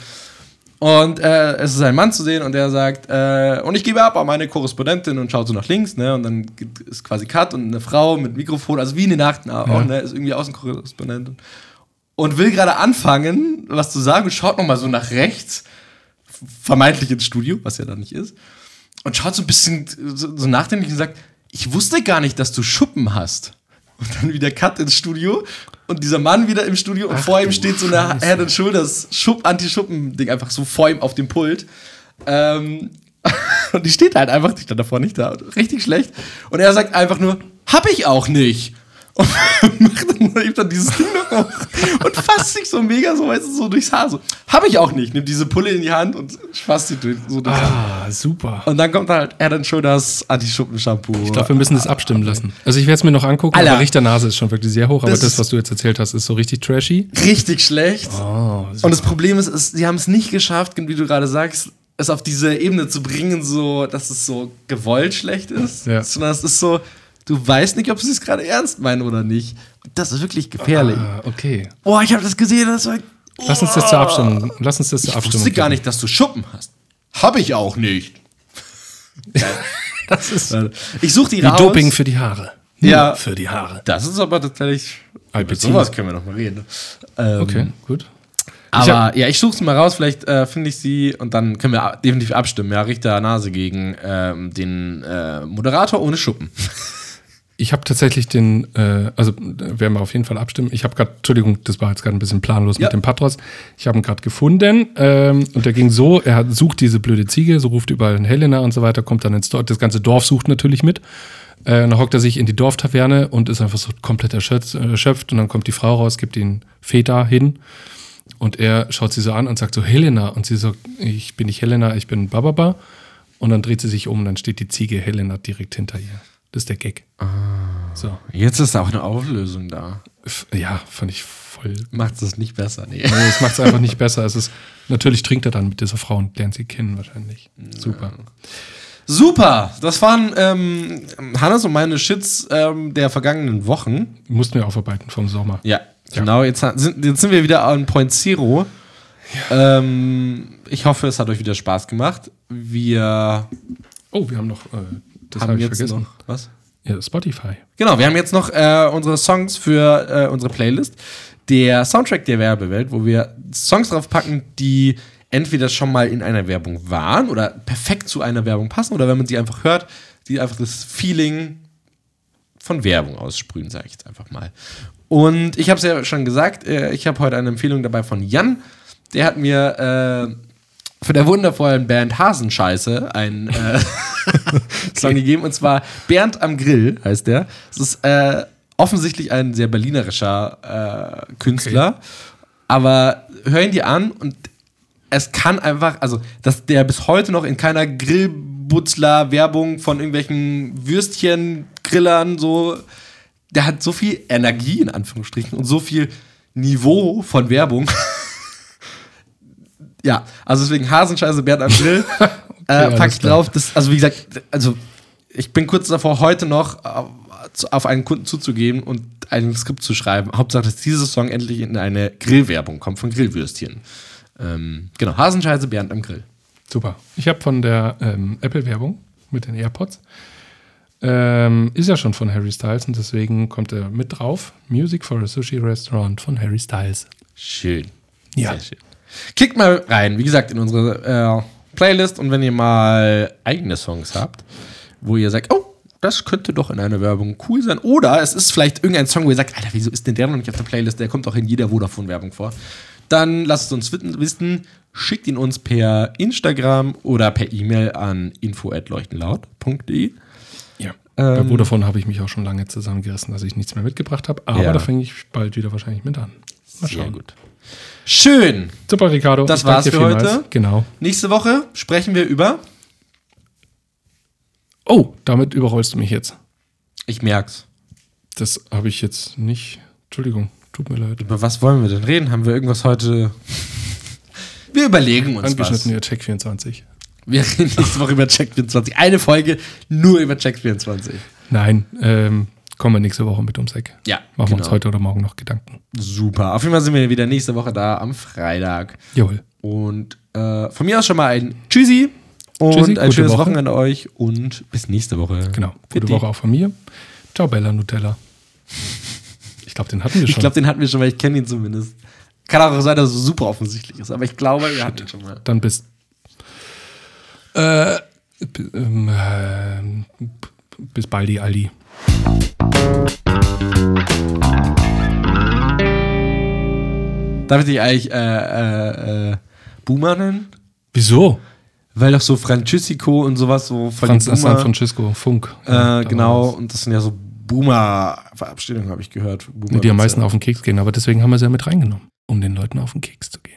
Und äh, es ist ein Mann zu sehen und der sagt, äh, und ich gebe ab an meine Korrespondentin und schaut so nach links, ne? Und dann gibt, ist quasi Cut und eine Frau mit Mikrofon, also wie in den Nachrichten auch, Ja. ne? Ist irgendwie Außenkorrespondentin. Und will gerade anfangen, was zu sagen, und schaut nochmal so nach rechts, vermeintlich ins Studio, was ja da nicht ist, und schaut so ein bisschen so, so nachdenklich und sagt, ich wusste gar nicht, dass du Schuppen hast. Und dann wieder Cut ins Studio und dieser Mann wieder im Studio und vor ihm steht so eine Head and Shoulders Schupp, Anti-Schuppen-Ding einfach so vor ihm auf dem Pult. Ähm, und die steht halt einfach, die stand davor nicht da. Richtig schlecht. Und er sagt einfach nur, hab ich auch nicht. Und macht dann, dann dieses Ding noch hoch und fasst sich so mega so, weißt du, so durchs Haar. So, hab ich auch nicht. Nimmt diese Pulle in die Hand und fasst sie durch, so durchs Haar. Ah, super. Und dann kommt halt and Shoulders Anti-Schuppen-Shampoo. Ich glaube, wir müssen das abstimmen lassen. Also ich werde es mir noch angucken, Alter. aber Richternase ist schon wirklich sehr hoch, aber Das das, was du jetzt erzählt hast, ist so richtig trashy. richtig schlecht. Oh, Und das Problem ist, ist sie haben es nicht geschafft, wie du gerade sagst, es auf diese Ebene zu bringen, so, dass es so gewollt schlecht ist. Ja. Sondern es ist so, du weißt nicht, ob sie es gerade ernst meinen oder nicht. Das ist wirklich gefährlich. ah, okay. Boah, ich habe das gesehen, das war. Lass uns das zur Abstimmung. Lass uns das zur Ich Abstimmung. wusste gar nicht, dass du Schuppen hast. Hab ich auch nicht. Das ist Ich suche die wie raus. Doping für die Haare. Ja. Nur Für die Haare. Das ist aber tatsächlich. Über sowas können wir noch mal reden. ne? Ähm, Okay, gut. Aber ja, ich suche sie mal raus, vielleicht äh, finde ich sie und dann können wir definitiv abstimmen. Ja, Richter Nase gegen ähm, den äh, Moderator ohne Schuppen. Ich habe tatsächlich den, äh, also werden wir auf jeden Fall abstimmen. Ich habe gerade, Entschuldigung, das war jetzt gerade ein bisschen planlos Ja. mit dem Patros. Ich habe ihn gerade gefunden ähm, und der ging so, er hat, sucht diese blöde Ziege, so ruft überall in Helena und so weiter, kommt dann ins Dorf, das ganze Dorf sucht natürlich mit. Äh, dann hockt er sich in die Dorftaverne und ist einfach so komplett erschöpft, erschöpft und dann kommt die Frau raus, gibt ihn Väter hin und er schaut sie so an und sagt so, Helena. Und sie so, ich bin nicht Helena, ich bin Bababa. Und dann dreht sie sich um und dann steht die Ziege Helena direkt hinter ihr. Das ist der Gag. So. Jetzt ist auch eine Auflösung da. Ja, fand ich voll. Macht es nicht besser, nee. Nee, es macht es einfach nicht besser. Es ist, natürlich trinkt er dann mit dieser Frau und lernt sie kennen wahrscheinlich. Super. Super! Das waren ähm, Hannes und meine Shits ähm, der vergangenen Wochen. Mussten wir aufarbeiten vom Sommer. Ja, genau. Jetzt, sind, jetzt sind wir wieder an Point Zero. Ähm, ich hoffe, es hat euch wieder Spaß gemacht. Wir Oh, wir haben noch, äh, das haben habe ich jetzt vergessen. noch was? Ja, Spotify. Genau, wir haben jetzt noch äh, unsere Songs für äh, unsere Playlist. der Soundtrack der Werbewelt, wo wir Songs drauf packen, die entweder schon mal in einer Werbung waren oder perfekt zu einer Werbung passen oder wenn man sie einfach hört, die einfach das Feeling von Werbung aussprühen, sage ich jetzt einfach mal. Und ich habe es ja schon gesagt, äh, ich habe heute eine Empfehlung dabei von Jan. Der hat mir äh, von der wundervollen Band Hasenscheiße einen äh, Song gegeben und zwar Bernd am Grill heißt der. Es ist äh, offensichtlich ein sehr berlinerischer äh, Künstler, aber hör ihn dir an und es kann einfach, also, dass der bis heute noch in keiner Grillbutzler-Werbung von irgendwelchen Würstchen-Grillern so, der hat so viel Energie in Anführungsstrichen und so viel Niveau von Werbung. ja, also deswegen Hasenscheiße Bernd am Grill. äh, pack alles ich drauf. Das, also wie gesagt, also ich bin kurz davor, heute noch auf einen Kunden zuzugeben und ein Skript zu schreiben. Hauptsache, dass dieses Song endlich in eine Grillwerbung kommt von Grillwürstchen. Ähm, genau, Hasenscheiße Bernd am Grill. Super. Ich habe von der ähm, Apple-Werbung mit den AirPods. Ähm, ist ja schon von Harry Styles und deswegen kommt er mit drauf. Music for a Sushi Restaurant von Harry Styles. Schön. Ja. Sehr schön. Klickt mal rein, wie gesagt, in unsere äh, Playlist und wenn ihr mal eigene Songs habt, wo ihr sagt, oh, das könnte doch in einer Werbung cool sein. Oder es ist vielleicht irgendein Song, wo ihr sagt, Alter, wieso ist denn der noch nicht auf der Playlist? Der kommt auch in jeder Vodafone-Werbung vor. Dann lasst es uns wissen, schickt ihn uns per Instagram oder per E-Mail an info.leuchtenlaut.de. Ja. Ähm, Bei Vodafone habe ich mich auch schon lange zusammengerissen, dass ich nichts mehr mitgebracht habe. Aber Ja. da fange ich bald wieder wahrscheinlich mit an. Mal Sehr schauen. gut. Schön. Super, Ricardo. Das war's für vielmals. heute. Genau. Nächste Woche sprechen wir über. Oh, damit überrollst du mich jetzt. Ich merk's. Das habe ich jetzt nicht. Entschuldigung, tut mir leid. Über was wollen wir denn reden? Haben wir irgendwas heute? Wir überlegen uns was. Angeschnitten hier Check 24. Wir reden nächste Woche über Check 24. Eine Folge nur über Check 24. Nein, ähm, kommen wir nächste Woche mit ums Eck. Ja, Machen wir genau. uns heute oder morgen noch Gedanken. Super. Auf jeden Fall sind wir wieder nächste Woche da am Freitag. Jawohl. Und äh, von mir aus schon mal ein Tschüssi und Tschüssi, ein schönes Woche. Wochenende euch und bis nächste Woche. Genau. Gute. Woche auch von mir. Ciao, Bella Nutella. Ich glaube, den hatten wir Ich schon. glaube, den hatten wir schon mal. Ich kenne ihn zumindest. Kann auch sein, dass es super offensichtlich ist, aber ich glaube, wir hatten ihn schon mal. Dann bis. Äh, ähm, äh, bis baldi, Aldi. Darf ich dich eigentlich äh, äh, äh, Boomer nennen? Wieso? Weil doch so Francesco und sowas so voll Franz San Francisco, Funk. äh, genau, und das sind ja so Boomer-Verabschiedungen, habe ich gehört. Boomer Die am meisten auf den Keks gehen, aber deswegen haben wir sie ja mit reingenommen, um den Leuten auf den Keks zu gehen.